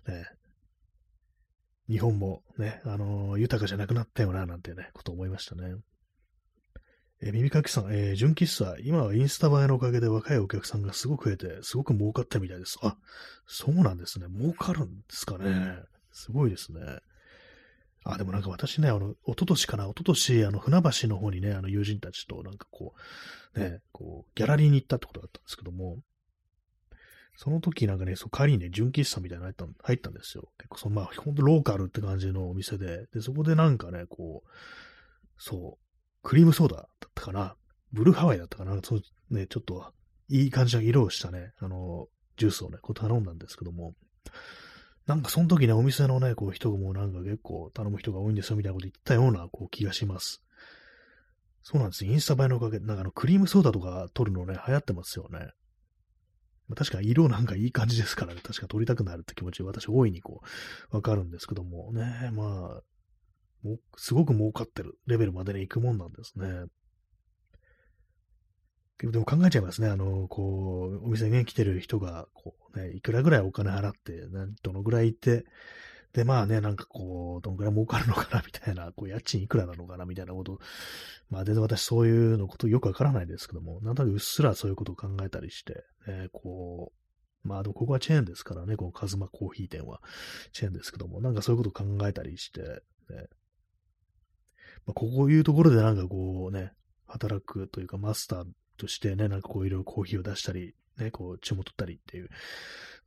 ね、日本もね、あのー、豊かじゃなくなったよな、なんてね、こと思いましたね。えー、耳かきさん、えー、純喫茶、今はインスタ映えのおかげで若いお客さんがすごく増えて、すごく儲かったみたいです。あ、そうなんですね。儲かるんですかね。すごいですね。あ、でもなんか私ね、あの、一昨年かな、一昨年、あの、船橋の方にね、あの、友人たちと、なんかこう、ね、こう、ギャラリーに行ったってことだったんですけども、その時なんかね、そう帰りにね、純喫茶みたいなの入った入ったんですよ。結構その、まあ、ほんとローカルって感じのお店で、で、そこでなんかね、こう、そう、クリームソーダだったかな？ブルーハワイだったかな？そうね、ちょっといい感じの色をしたね、あの、ジュースをね、こう頼んだんですけども、なんかその時ね、お店のね、こう人もなんか結構頼む人が多いんですよみたいなこと言ったようなこう気がします。そうなんです。インスタ映えのおかげで、なんかあのクリームソーダとか取るのね、流行ってますよね。確か色なんかいい感じですからね、確か取りたくなるって気持ち、私大いにこう、わかるんですけどもね、まあ、もすごく儲かってるレベルまでに行くもんなんですね。でも考えちゃいますね。あの、こう、お店に、来てる人が、こうね、いくらぐらいお金払って、どのぐらいいて、で、まあね、なんかこう、どのぐらい儲かるのかな、みたいな、こう、家賃いくらなのかな、みたいなこと、まあ全然私そういうのことよくわからないですけども、なんとなくうっすらそういうことを考えたりして、ね、こう、まあでもここはチェーンですからね、このカズマコーヒー店はチェーンですけども、なんかそういうことを考えたりして、ね、まあ、こういうところでなんかこうね、働くというかマスターとしてね、なんかこういろいろコーヒーを出したり、ね、こう注文取ったりっていう、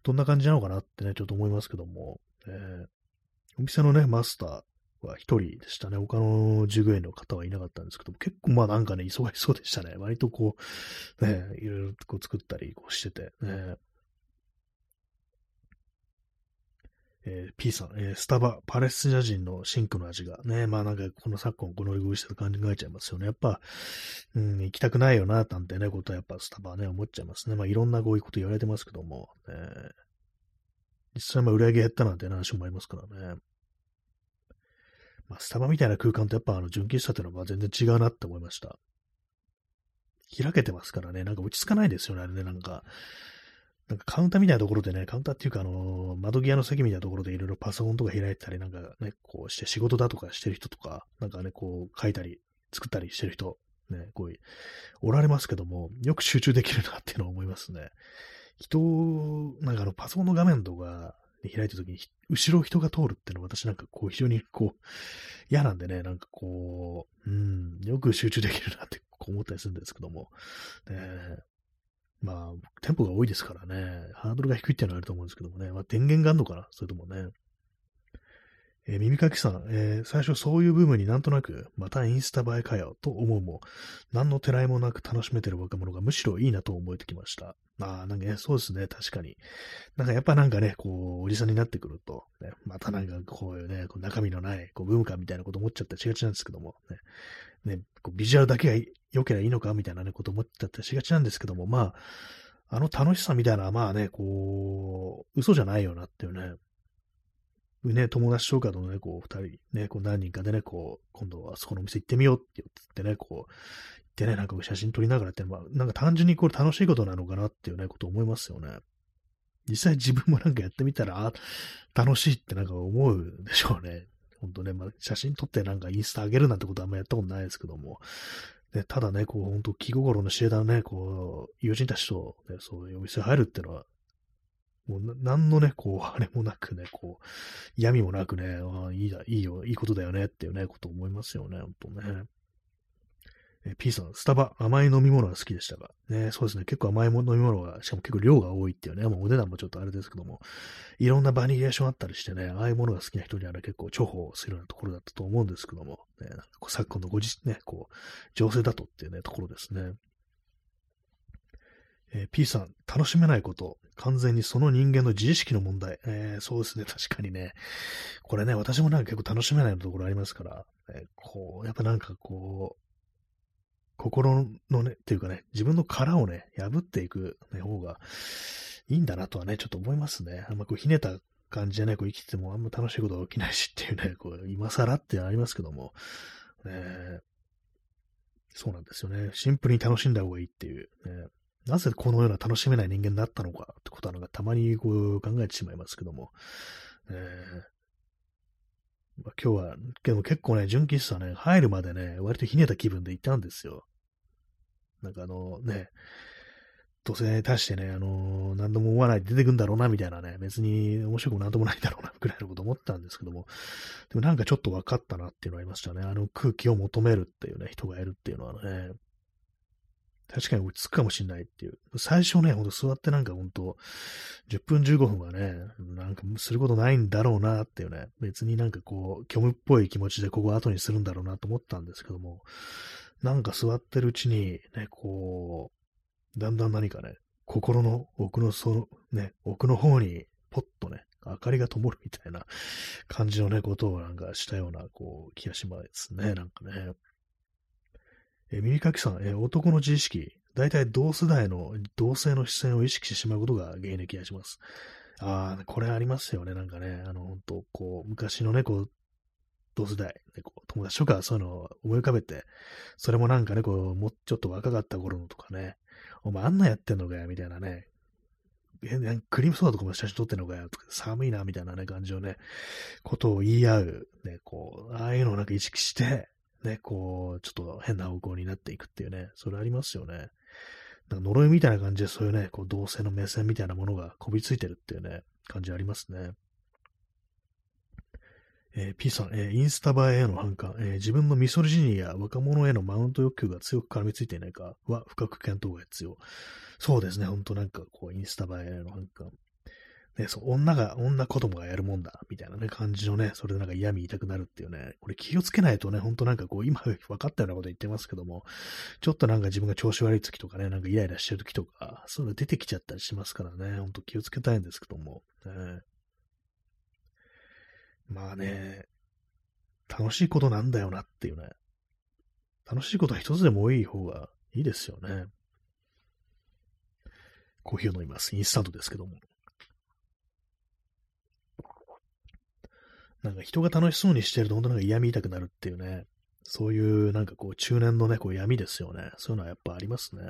どんな感じなのかなってね、ちょっと思いますけども、えー、お店のね、マスターは一人でしたね。他の従業員の方はいなかったんですけども、結構まあなんかね、忙しそうでしたね。割とこう、ね、いろいろこう作ったりこうしてて、ね。えー、P さん、えー、スタバ、パレスチナ人のシンクの味が、ね、まあなんかこの昨今この食いしてる感じ考えちゃいますよね。やっぱ、うん、行きたくないよな、なんてね、ことはやっぱスタバはね、思っちゃいますね。まあいろんなこういうこと言われてますけども、ね、実際まあ売り上げ減ったなんて話もありますからね。まあスタバみたいな空間とやっぱあの純喫茶っていうのは全然違うなって思いました。開けてますからね、なんか落ち着かないですよね、あれね、なんか。なんかカウンターみたいなところでね、カウンターっていうか、あのー、窓際の席みたいなところでいろいろパソコンとか開いたり、なんかね、こうして仕事だとかしてる人とか、なんかね、こう書いたり、作ったりしてる人、ね、こういおられますけども、よく集中できるなっていうのを思いますね。人、なんかあの、パソコンの画面とか、開いたときに、後ろ人が通るっていうのは私なんかこう非常にこう嫌なんでね、なんかこう、うん、よく集中できるなってこう思ったりするんですけども、ね、まあ、店舗が多いですからね、ハードルが低いっていうのはあると思うんですけどもね、まあ、電源があるのかな？それともね。えー、耳かきさん、えー、最初そういう部分になんとなく、またインスタ映えかよと思うも、何のてらいもなく楽しめてる若者がむしろいいなと思えてきました。ああ、なんかね、そうですね、確かに。なんかやっぱなんかね、こう、おじさんになってくると、ね、またなんかこういうね、こう中身のない、こう、文化みたいなこと思っちゃったりしがちなんですけども、ね、ね、こうビジュアルだけが良ければいいのかみたいなね、こと思っちゃったしがちなんですけども、まあ、あの楽しさみたいな、まあね、こう、嘘じゃないよなっていうね、ね、友達とかとね、こう、二人、ね、こう何人かでね、こう、今度はそこのお店行ってみようって言ってね、こう、行ってね、なんか写真撮りながらって、まあ、なんか単純にこれ楽しいことなのかなっていうね、こと思いますよね。実際自分もなんかやってみたら、あ、楽しいってなんか思うでしょうね。ほんとね、まあ、写真撮ってなんかインスタ上げるなんてことはあんまやったことないですけども、ね、ただね、こう、ほんと気心の知れたね、こう、友人たちと、ね、そういうお店入るっていうのは、もう何のね、こう、あれもなくね、こう、嫌味もなくね、あいいだ、いいよ、いいことだよねっていうね、こと思いますよね、ほんとね。え P さん、スタバ、甘い飲み物が好きでしたが、ね、そうですね、結構甘い飲み物が、しかも結構量が多いっていうね、もうお値段もちょっとあれですけども、いろんなバニリエーションあったりしてね、ああいうものが好きな人にはね、結構重宝するようなところだったと思うんですけども、ね、こう昨今のご時、ね、こう、情勢だとっていうね、ところですね。えー、P さん、楽しめないこと、完全にその人間の自意識の問題。えー、そうですね、確かにね。これね、私もなんか結構楽しめないところありますから、えー、こう、やっぱなんかこう、心のね、っていうかね、自分の殻をね、破っていく、ね、方がいいんだなとはね、ちょっと思いますね。あんまこう、ひねた感じでね、こう生きててもあんま楽しいことが起きないしっていうね、こう、今更ってありますけども、ね、そうなんですよね。シンプルに楽しんだ方がいいっていう、ね、なぜこのような楽しめない人間になったのかってことはなんかたまにこう考えてしまいますけども、えーまあ、今日は、でも結構ね、純喫茶ね、入るまでね、割とひねった気分で行ったんですよ。なんかあのね、どうせ出してね、あのー、何度も思わないで出てくんだろうな、みたいなね、別に面白くも何ともないだろうな、ぐらいのこと思ったんですけども、でもなんかちょっと分かったなっていうのがありましたね。あの空気を求めるっていうね、人がいるっていうのはね、確かに落ち着くかもしんないっていう。最初ね、ほんと座ってなんかほんと、10分15分はね、なんかすることないんだろうなっていうね、別になんかこう、虚無っぽい気持ちでここ後にするんだろうなと思ったんですけども、なんか座ってるうちに、ね、こう、だんだん何かね、心の奥のその、ね、奥の方に、ポッとね、明かりが灯るみたいな感じのね、ことをなんかしたような、こう、気がしますね、なんかね。え耳かきさん、え男の自意識、大体同世代の同性の視線を意識してしまうことが原因な気がします。ああ、これありますよね、なんかね、あの、本当こう、昔のね、こう、同世代、ね、こう友達とかそういうのを思い浮かべて、それもなんかね、こう、もうちょっと若かった頃のとかね、お前あんなやってんのかよ、みたいなね、え、クリームソーダとかも写真撮ってんのかよ、とか寒いな、みたいなね、感じのね、ことを言い合う、ね、こう、ああいうのをなんか意識して、ね、こう、ちょっと変な方向になっていくっていうね、それありますよね。なんか呪いみたいな感じでそういうね、こう同性の目線みたいなものがこびついてるっていうね、感じありますね。えー、P さん、えー、インスタ映えへの反感、えー、自分のミソリジニや若者へのマウント欲求が強く絡みついていないかは深く検討が必要。そうですね、ほんとなんかこう、インスタ映えへの反感。ね、そう、女が、女子供がやるもんだ、みたいなね、感じのね、それでなんか嫌味言いたくなるっていうね、これ気をつけないとね、ほんとなんかこう、今 分かったようなこと言ってますけども、ちょっとなんか自分が調子悪い時とかね、なんかイライラしてる時とか、そういうの出てきちゃったりしますからね、ほんと気をつけたいんですけども、ね、まあね、楽しいことなんだよなっていうね、楽しいことは一つでも多い方がいいですよね。コーヒーを飲みます。インスタントですけども。なんか人が楽しそうにしてると本当なんか嫌み痛くなるっていうね、そういうなんかこう中年のね、こう闇ですよね。そういうのはやっぱありますね。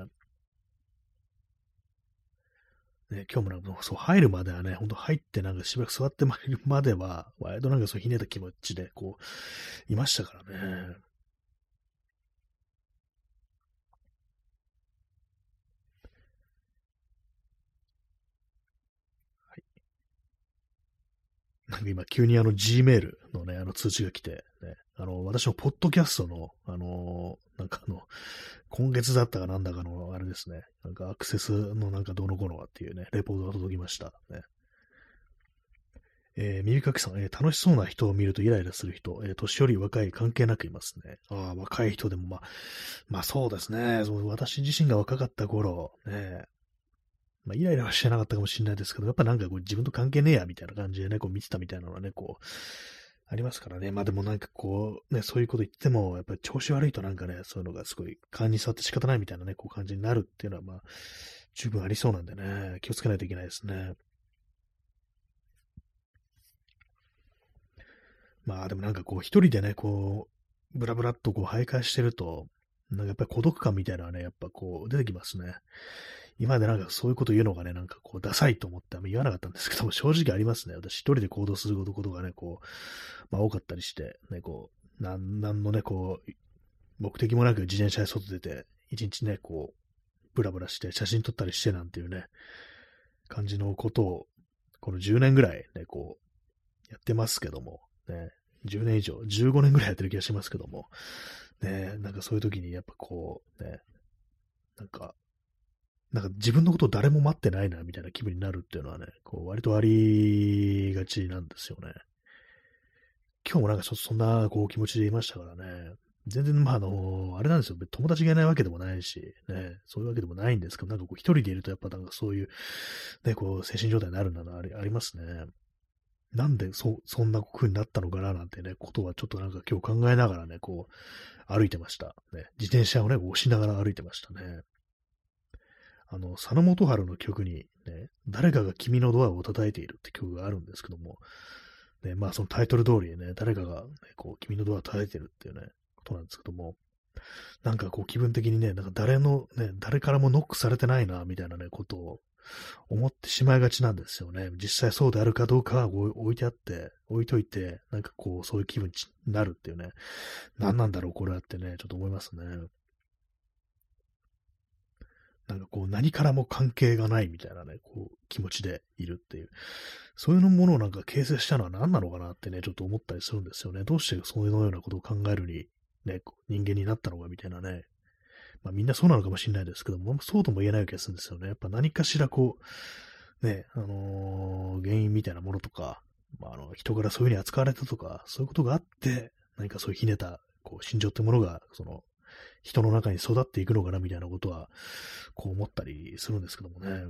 ね、今日もなんかそう入るまではね、ほんと入ってなんかしばらく座ってまいるまでは、割となんかそうひねった気持ちでこう、いましたからね。今急にあの Gmail のね、あの通知が来て、ね、あの、私のポッドキャストの、あのなんかあの、今月だったかなんだかの、あれですね、なんかアクセスのなんかどのこのはっていうね、レポートが届きました。ね。えー、耳かきさん、えー、楽しそうな人を見るとイライラする人、えー、年寄り若い関係なくいますね。ああ、若い人でもまあ、まあそうですね。そう私自身が若かった頃、ね、まあ、イライラはしてなかったかもしれないですけど、やっぱなんかこう自分と関係ねえや、みたいな感じでね、こう見てたみたいなのはね、こう、ありますからね。まあでもなんかこう、ね、そういうこと言っても、やっぱり調子悪いとなんかね、そういうのがすごい勘に触って仕方ないみたいなね、こう感じになるっていうのは、まあ、十分ありそうなんでね、気をつけないといけないですね。まあでもなんかこう、一人でね、こう、ブラブラっとこう、徘徊してると、なんかやっぱり孤独感みたいなのはね、やっぱこう、出てきますね。今でなんかそういうこと言うのがね、なんかこう、ダサいと思ってあんま言わなかったんですけども、正直ありますね。私一人で行動することがね、こう、まあ多かったりして、ね、こう、なん、なんのね、こう、目的もなく自転車で外出て、一日ね、こう、ブラブラして写真撮ったりしてなんていうね、感じのことを、この10年ぐらいね、こう、やってますけども、ね、10年以上、15年ぐらいやってる気がしますけども、ね、なんかそういう時にやっぱこう、ね、なんか、なんか自分のこと誰も待ってないな、みたいな気分になるっていうのはね、こう割とありがちなんですよね。今日もなんかちょっとそんなこう気持ちでいましたからね。全然、まあ、あの、あれなんですよ。友達がいないわけでもないし、ね、そういうわけでもないんですけど、なんかこう一人でいるとやっぱなんかそういう、ね、こう精神状態になるんだな、ありありますね。なんでそ、そんな風になったのかななんてね、ことはちょっとなんか今日考えながらね、こう、歩いてました。ね、自転車をね、押しながら歩いてましたね。あの、佐野元春の曲にね、誰かが君のドアを叩いているって曲があるんですけども、ね、まあそのタイトル通りね、誰かが、ね、こう、君のドアを叩いてるっていうね、ことなんですけども、なんかこう気分的にね、なんか誰のね、誰からもノックされてないな、みたいなね、ことを思ってしまいがちなんですよね。実際そうであるかどうかは置いてあって、置いといて、なんかこう、そういう気分になるっていうね、何なんだろう、これはってね、ちょっと思いますね。なんかこう何からも関係がないみたいなね、こう気持ちでいるっていう。そういうものをなんか形成したのは何なのかなってね、ちょっと思ったりするんですよね。どうしてそういうようなことを考えるに、ね、人間になったのかみたいなね。まあみんなそうなのかもしれないですけども、そうとも言えない気がするんですよね。やっぱ何かしらこう、ね、あのー、原因みたいなものとか、まあ、あの、人からそういうふうに扱われたとか、そういうことがあって、何かそういうひねた、こう、心情ってものが、その、人の中に育っていくのかなみたいなことは、こう思ったりするんですけどもね。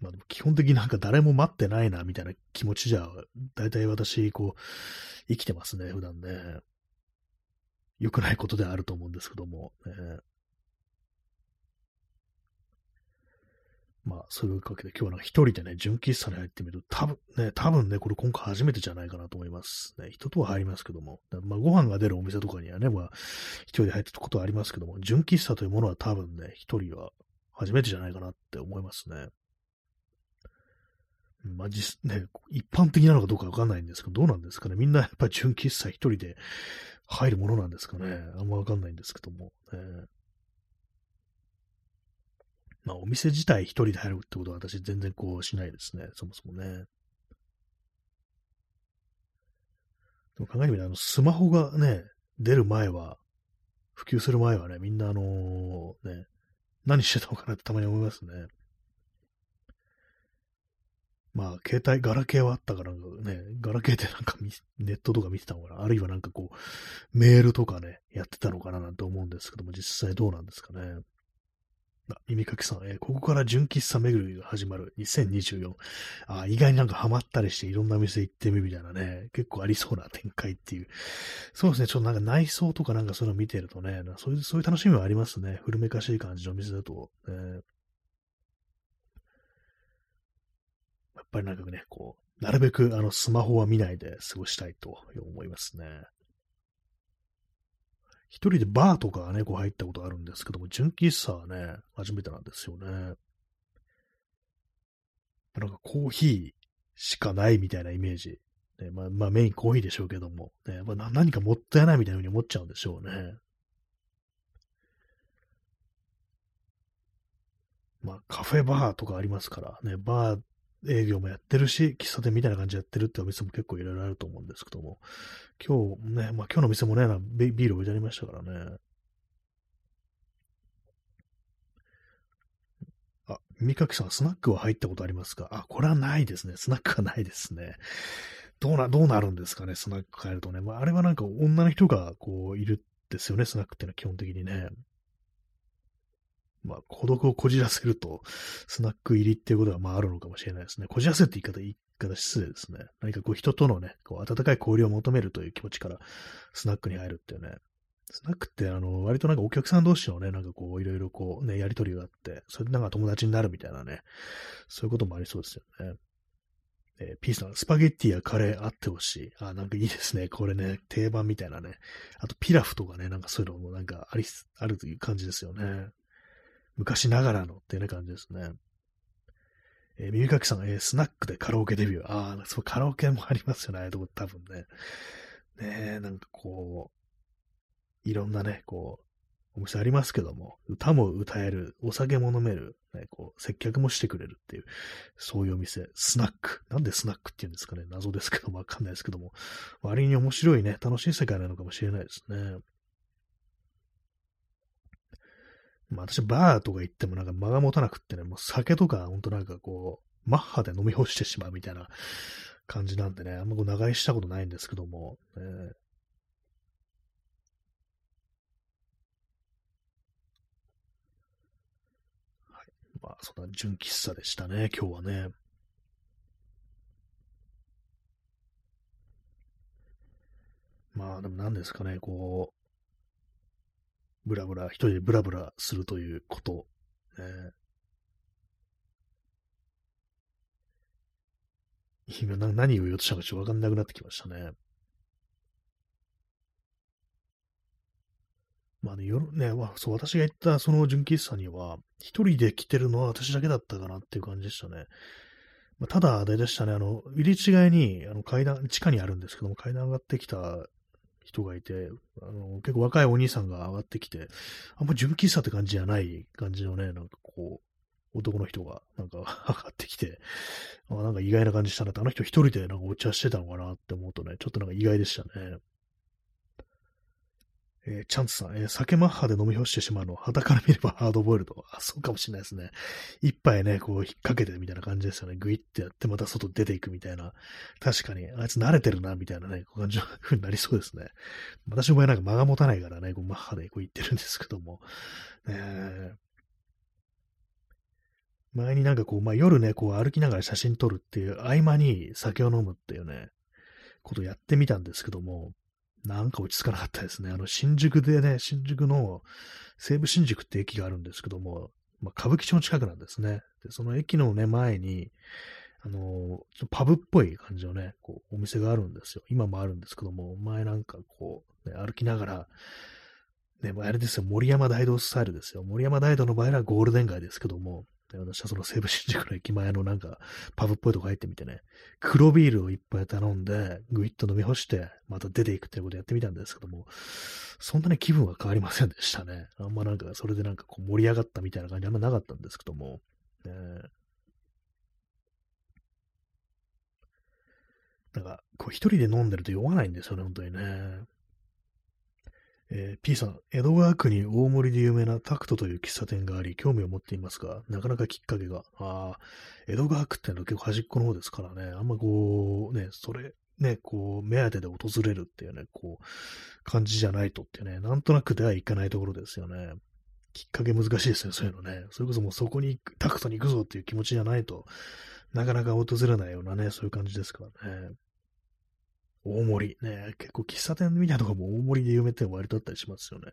まあでも基本的になんか誰も待ってないなみたいな気持ちじゃ、だいたい私、こう、生きてますね、普段ね。良くないことではあると思うんですけども、ね。まあ、そういうわけで、今日はなんか一人でね、純喫茶に入ってみると、多分ね、多分ね、これ今回初めてじゃないかなと思います。ね、人とは入りますけども、まあ、ご飯が出るお店とかにはね、まあ、一人で入ったことはありますけども、純喫茶というものは多分ね、一人は初めてじゃないかなって思いますね。まあ、実、ね、一般的なのかどうかわかんないんですけど、どうなんですかね。みんなやっぱり純喫茶一人で入るものなんですかね。あんまわかんないんですけども。ねまあ、お店自体一人で入るってことは私全然こうしないですね。そもそもね。でも考えてみたら、あの、スマホがね、出る前は、普及する前はね、みんなあのね、何してたのかなってたまに思いますね。まあ、携帯、ガラケーはあったからね、ガラケーでなんかネットとか見てたのかなあるいはなんかこう、メールとかね、やってたのかななんて思うんですけども、実際どうなんですかね。あ、耳かきさん、えー、ここから純喫茶巡りが始まる2024。あ、意外になんかハマったりしていろんな店行ってみるみたいなね、結構ありそうな展開っていう。そうですね、ちょっとなんか内装とかなんかそういうの見てるとね、そういう、そういう楽しみはありますね。古めかしい感じの店だと。えー、やっぱりなんかね、こう、なるべくあのスマホは見ないで過ごしたいと思いますね。一人でバーとかね、こう入ったことあるんですけども、純喫茶はね、初めてなんですよね。なんかコーヒーしかないみたいなイメージ。ね、まあ、まあ、メインコーヒーでしょうけども、ねまあ、何かもったいないみたいな風に思っちゃうんでしょうね。まあ、カフェバーとかありますからね、バー営業もやってるし、喫茶店みたいな感じでやってるってお店も結構いろいろあると思うんですけども、今日ね、まあ今日の店もね、ビール置いてありましたからね。あ、耳かきさん、スナックは入ったことありますか？あ、これはないですね。スナックはないですね。どうな、どうなるんですかね、スナック変えるとね。まあ、あれはなんか女の人がこういるですよね、スナックってのは基本的にね。まあ、孤独をこじらせると、スナック入りっていうことがまああるのかもしれないですね。こじらせって言い方、言い方失礼ですね。何かこう人とのね、こう温かい交流を求めるという気持ちからスナックに入るっていうね。スナックってあの、割となんかお客さん同士のね、なんかこういろいろこうね、やりとりがあって、それでなんか友達になるみたいなね、そういうこともありそうですよね。えー、ピースのスパゲッティやカレーあってほしい。あ、なんかいいですね。これね、定番みたいなね。あとピラフとかね、なんかそういうのもなんかあり、あるという感じですよね。昔ながらのっていう感じですね。えー、耳かきさん、えー、スナックでカラオケデビュー。ああ、そう、カラオケもありますよね、ああいうとこ多分ね。ねえ、なんかこう、いろんなね、こう、お店ありますけども、歌も歌える、お酒も飲める、ね、こう、接客もしてくれるっていう、そういうお店、スナック。なんでスナックって言うんですかね、謎ですけども、わかんないですけども、割に面白いね、楽しい世界なのかもしれないですね。まあ私バーとか行ってもなんか間が持たなくってね、もう酒とかほんとなんかこう、マッハで飲み干してしまうみたいな 感じなんでね、あんまこう長居したことないんですけども、えーまあ、そんな純喫茶でしたね、今日はね。まあ、でも何ですかね、こう、ブラブラ、一人でブラブラするということ。ね、今何を言おうとしたかちょっとわかんなくなってきましたね。まあね、よね、まあ、そう、私が行ったその純喫茶には、一人で来てるのは私だけだったかなっていう感じでしたね。まあ、ただ、あれでしたね、あの、入り違いに、あの、階段、地下にあるんですけども、階段上がってきた人がいて、あの、結構若いお兄さんが上がってきて、あんま純喫茶って感じじゃない感じのね、なんかこう、男の人がなんか 上がってきて、あなんか意外な感じしたなって、あの人一人でなんかお茶してたのかなって思うとね、ちょっとなんか意外でしたね。えー、チャンツさん、えー、酒マッハで飲み干してしまうの、肌から見ればハードボイルド。あ、そうかもしれないですね。一杯ね、こう、引っ掛けてみたいな感じですよね。グイってやって、また外出ていくみたいな。確かに、あいつ慣れてるな、みたいなね、こう感じの風になりそうですね。私の場合なんか間が持たないからね、こうマッハでこう言ってるんですけども。えー、前になんかこう、まあ、夜ね、こう歩きながら写真撮るっていう合間に酒を飲むっていうね、ことやってみたんですけども、なんか落ち着かなかったですね。あの、新宿でね、新宿の西武新宿って駅があるんですけども、まあ、歌舞伎町の近くなんですね。で、その駅のね、前に、あのパブっぽい感じのね、こう、お店があるんですよ。今もあるんですけども、前なんかこう、ね、歩きながら、ね、あれですよ、森山大道スタイルですよ。森山大道の場合はゴールデン街ですけども、私はその西武新宿の駅前のなんかパブっぽいとこ入ってみてね、黒ビールをいっぱい頼んで、ぐいっと飲み干して、また出ていくっていうことやってみたんですけども、そんなに気分は変わりませんでしたね。あんまなんか、それでなんかこう盛り上がったみたいな感じあんまなかったんですけども、ね、なんか、こう一人で飲んでると酔わないんですよね、本当にね。えー、P さん、江戸川区に大森で有名なタクトという喫茶店があり、興味を持っていますが、なかなかきっかけが、ああ、江戸川区ってのは結構端っこの方ですからね、あんまこう、ね、それ、ね、こう、目当てで訪れるっていうね、こう、感じじゃないとっていうね、なんとなくでは行かないところですよね。きっかけ難しいですね、そういうのね。それこそもうそこにタクトに行くぞっていう気持ちじゃないと、なかなか訪れないようなね、そういう感じですからね。大盛り。ね、結構喫茶店みたいなとこも大盛りで有名って割とあったりしますよね。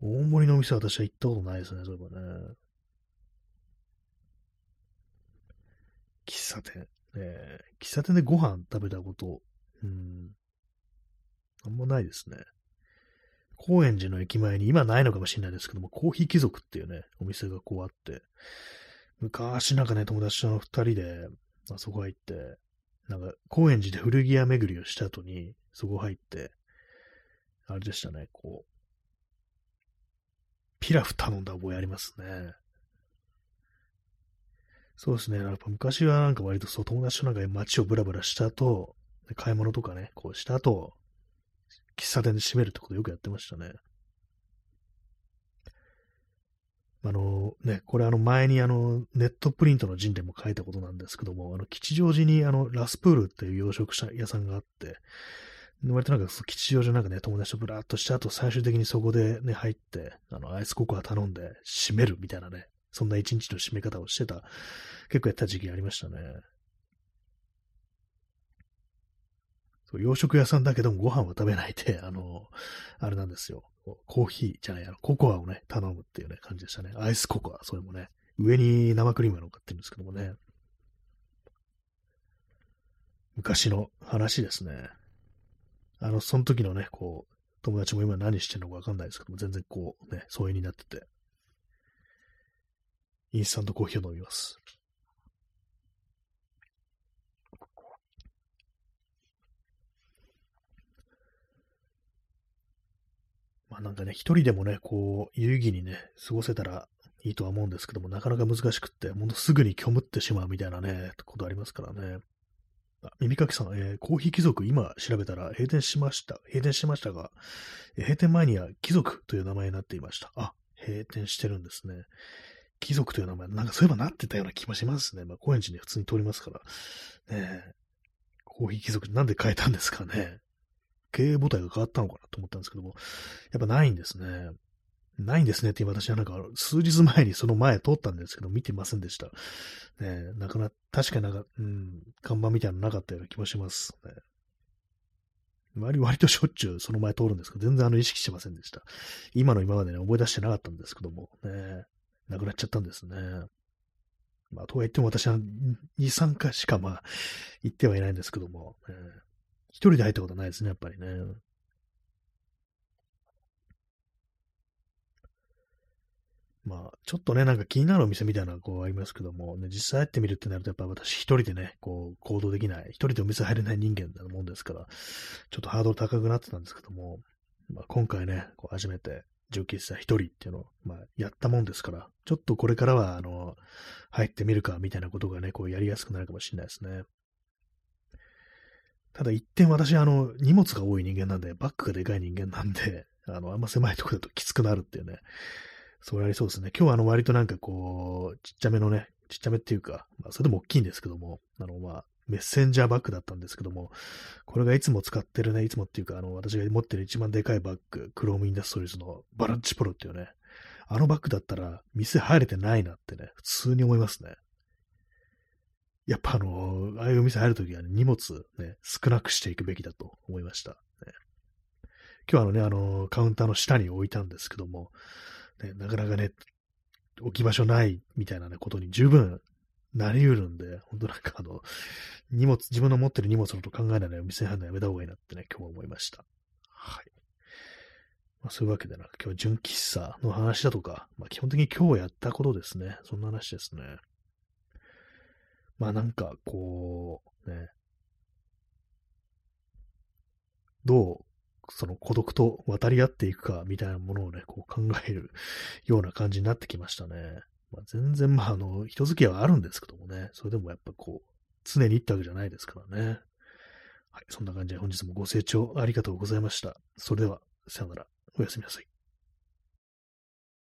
大盛りのお店は私は行ったことないですね、そういえばね。喫茶店。ね、喫茶店でご飯食べたこと、うん、あんまないですね。高円寺の駅前に、今ないのかもしれないですけども、コーヒー貴族っていうね、お店がこうあって、昔なんかね、友達との二人で、あそこ入って、なんか、高円寺で古着屋巡りをした後に、そこ入って、あれでしたね、こう、ピラフ頼んだ覚えありますね。そうですね。やっぱ昔はなんか割とそう、友達となんか街をブラブラした後、買い物とかね、こうした後、喫茶店で閉めるってことよくやってましたね。あのね、これあの前にあのネットプリントの陣でも書いたことなんですけども、あの吉祥寺にあのラスプールっていう洋食屋さんがあって、割となんか吉祥寺なんかね、友達とブラーっとした後、最終的にそこでね、入って、あの、アイスココア頼んで閉めるみたいなね、そんな一日の締め方をしてた、結構やった時期ありましたね。そう洋食屋さんだけどもご飯は食べないで、あの、あれなんですよ。コーヒーじゃない、あの、ココアをね、頼むっていうね、感じでしたね。アイスココア、それもね、上に生クリームが乗っかってるんですけどもね。昔の話ですね。あの、その時のね、こう、友達も今何してんのかわかんないですけども、全然こう、ね、疎遠になってて、インスタントコーヒーを飲みます。まあなんかね、一人でもね、こう、有意義にね、過ごせたらいいとは思うんですけども、なかなか難しくって、ものすぐに虚無ってしまうみたいなね、ことありますからね。あ耳かきさん、えー、コーヒー貴族、今調べたら閉店しました。閉店しましたが、閉店前には貴族という名前になっていました。あ、閉店してるんですね。貴族という名前、なんかそういえばなってたような気もしますね。まあ、高円寺に普通に通りますから。ねえ。コーヒー貴族、なんで変えたんですかね。経営母体が変わったのかなと思ったんですけども、やっぱないんですね。ないんですねって私はなんか数日前にその前通ったんですけど見てませんでした。ねなかなか、確かになんか、うん、看板みたいなのなかったような気もします、ね。割割としょっちゅうその前通るんですけど、全然あの意識してませんでした。今の今までね、覚え出してなかったんですけども、ね、なくなっちゃったんですね。まあ、とは言っても私は2、3回しかまあ、行ってはいないんですけども、ね、一人で入ったことないですね、やっぱりね。まあ、ちょっとね、なんか気になるお店みたいなこうありますけども、ね、実際入ってみるってなると、やっぱ私一人でね、こう、行動できない、一人でお店入れない人間なもんですから、ちょっとハードル高くなってたんですけども、まあ、今回ね、こう初めて上級者一人っていうのを、まあ、やったもんですから、ちょっとこれからは、あの、入ってみるか、みたいなことがね、こうやりやすくなるかもしれないですね。ただ一点私、あの、荷物が多い人間なんで、バッグがでかい人間なんで、あの、あんま狭いとこだときつくなるっていうね、それありそうですね。今日はあの、割となんかこう、ちっちゃめのね、ちっちゃめっていうか、まあ、それでも大きいんですけども、あの、まあ、メッセンジャーバッグだったんですけども、これがいつも使ってるね、いつもっていうか、あの、私が持ってる一番でかいバッグ、クロームインダストリーズのバランチプロっていうね、あのバッグだったら店入れてないなってね、普通に思いますね。やっぱあの、ああいうお店入るときは、ね、荷物ね、少なくしていくべきだと思いました。ね、今日あのね、あの、カウンターの下に置いたんですけども、ね、なかなかね、置き場所ないみたいなね、ことに十分なり得るんで、本当なんかあの、荷物、自分の持ってる荷物のこと考えないでお店入るのやめた方がいいなってね、今日は思いました。はい。まあ、そういうわけで、なんか今日は純喫茶の話だとか、まあ、基本的に今日やったことですね。そんな話ですね。まあなんか、こう、ね、どうその孤独と渡り合っていくかみたいなものをね、こう考えるような感じになってきましたね。まあ、全然、まあ、あの、人付き合いはあるんですけどもね、それでもやっぱこう、常に行ったわけじゃないですからね。はい。そんな感じで本日もご清聴ありがとうございました。それでは、さよなら。おやすみなさい。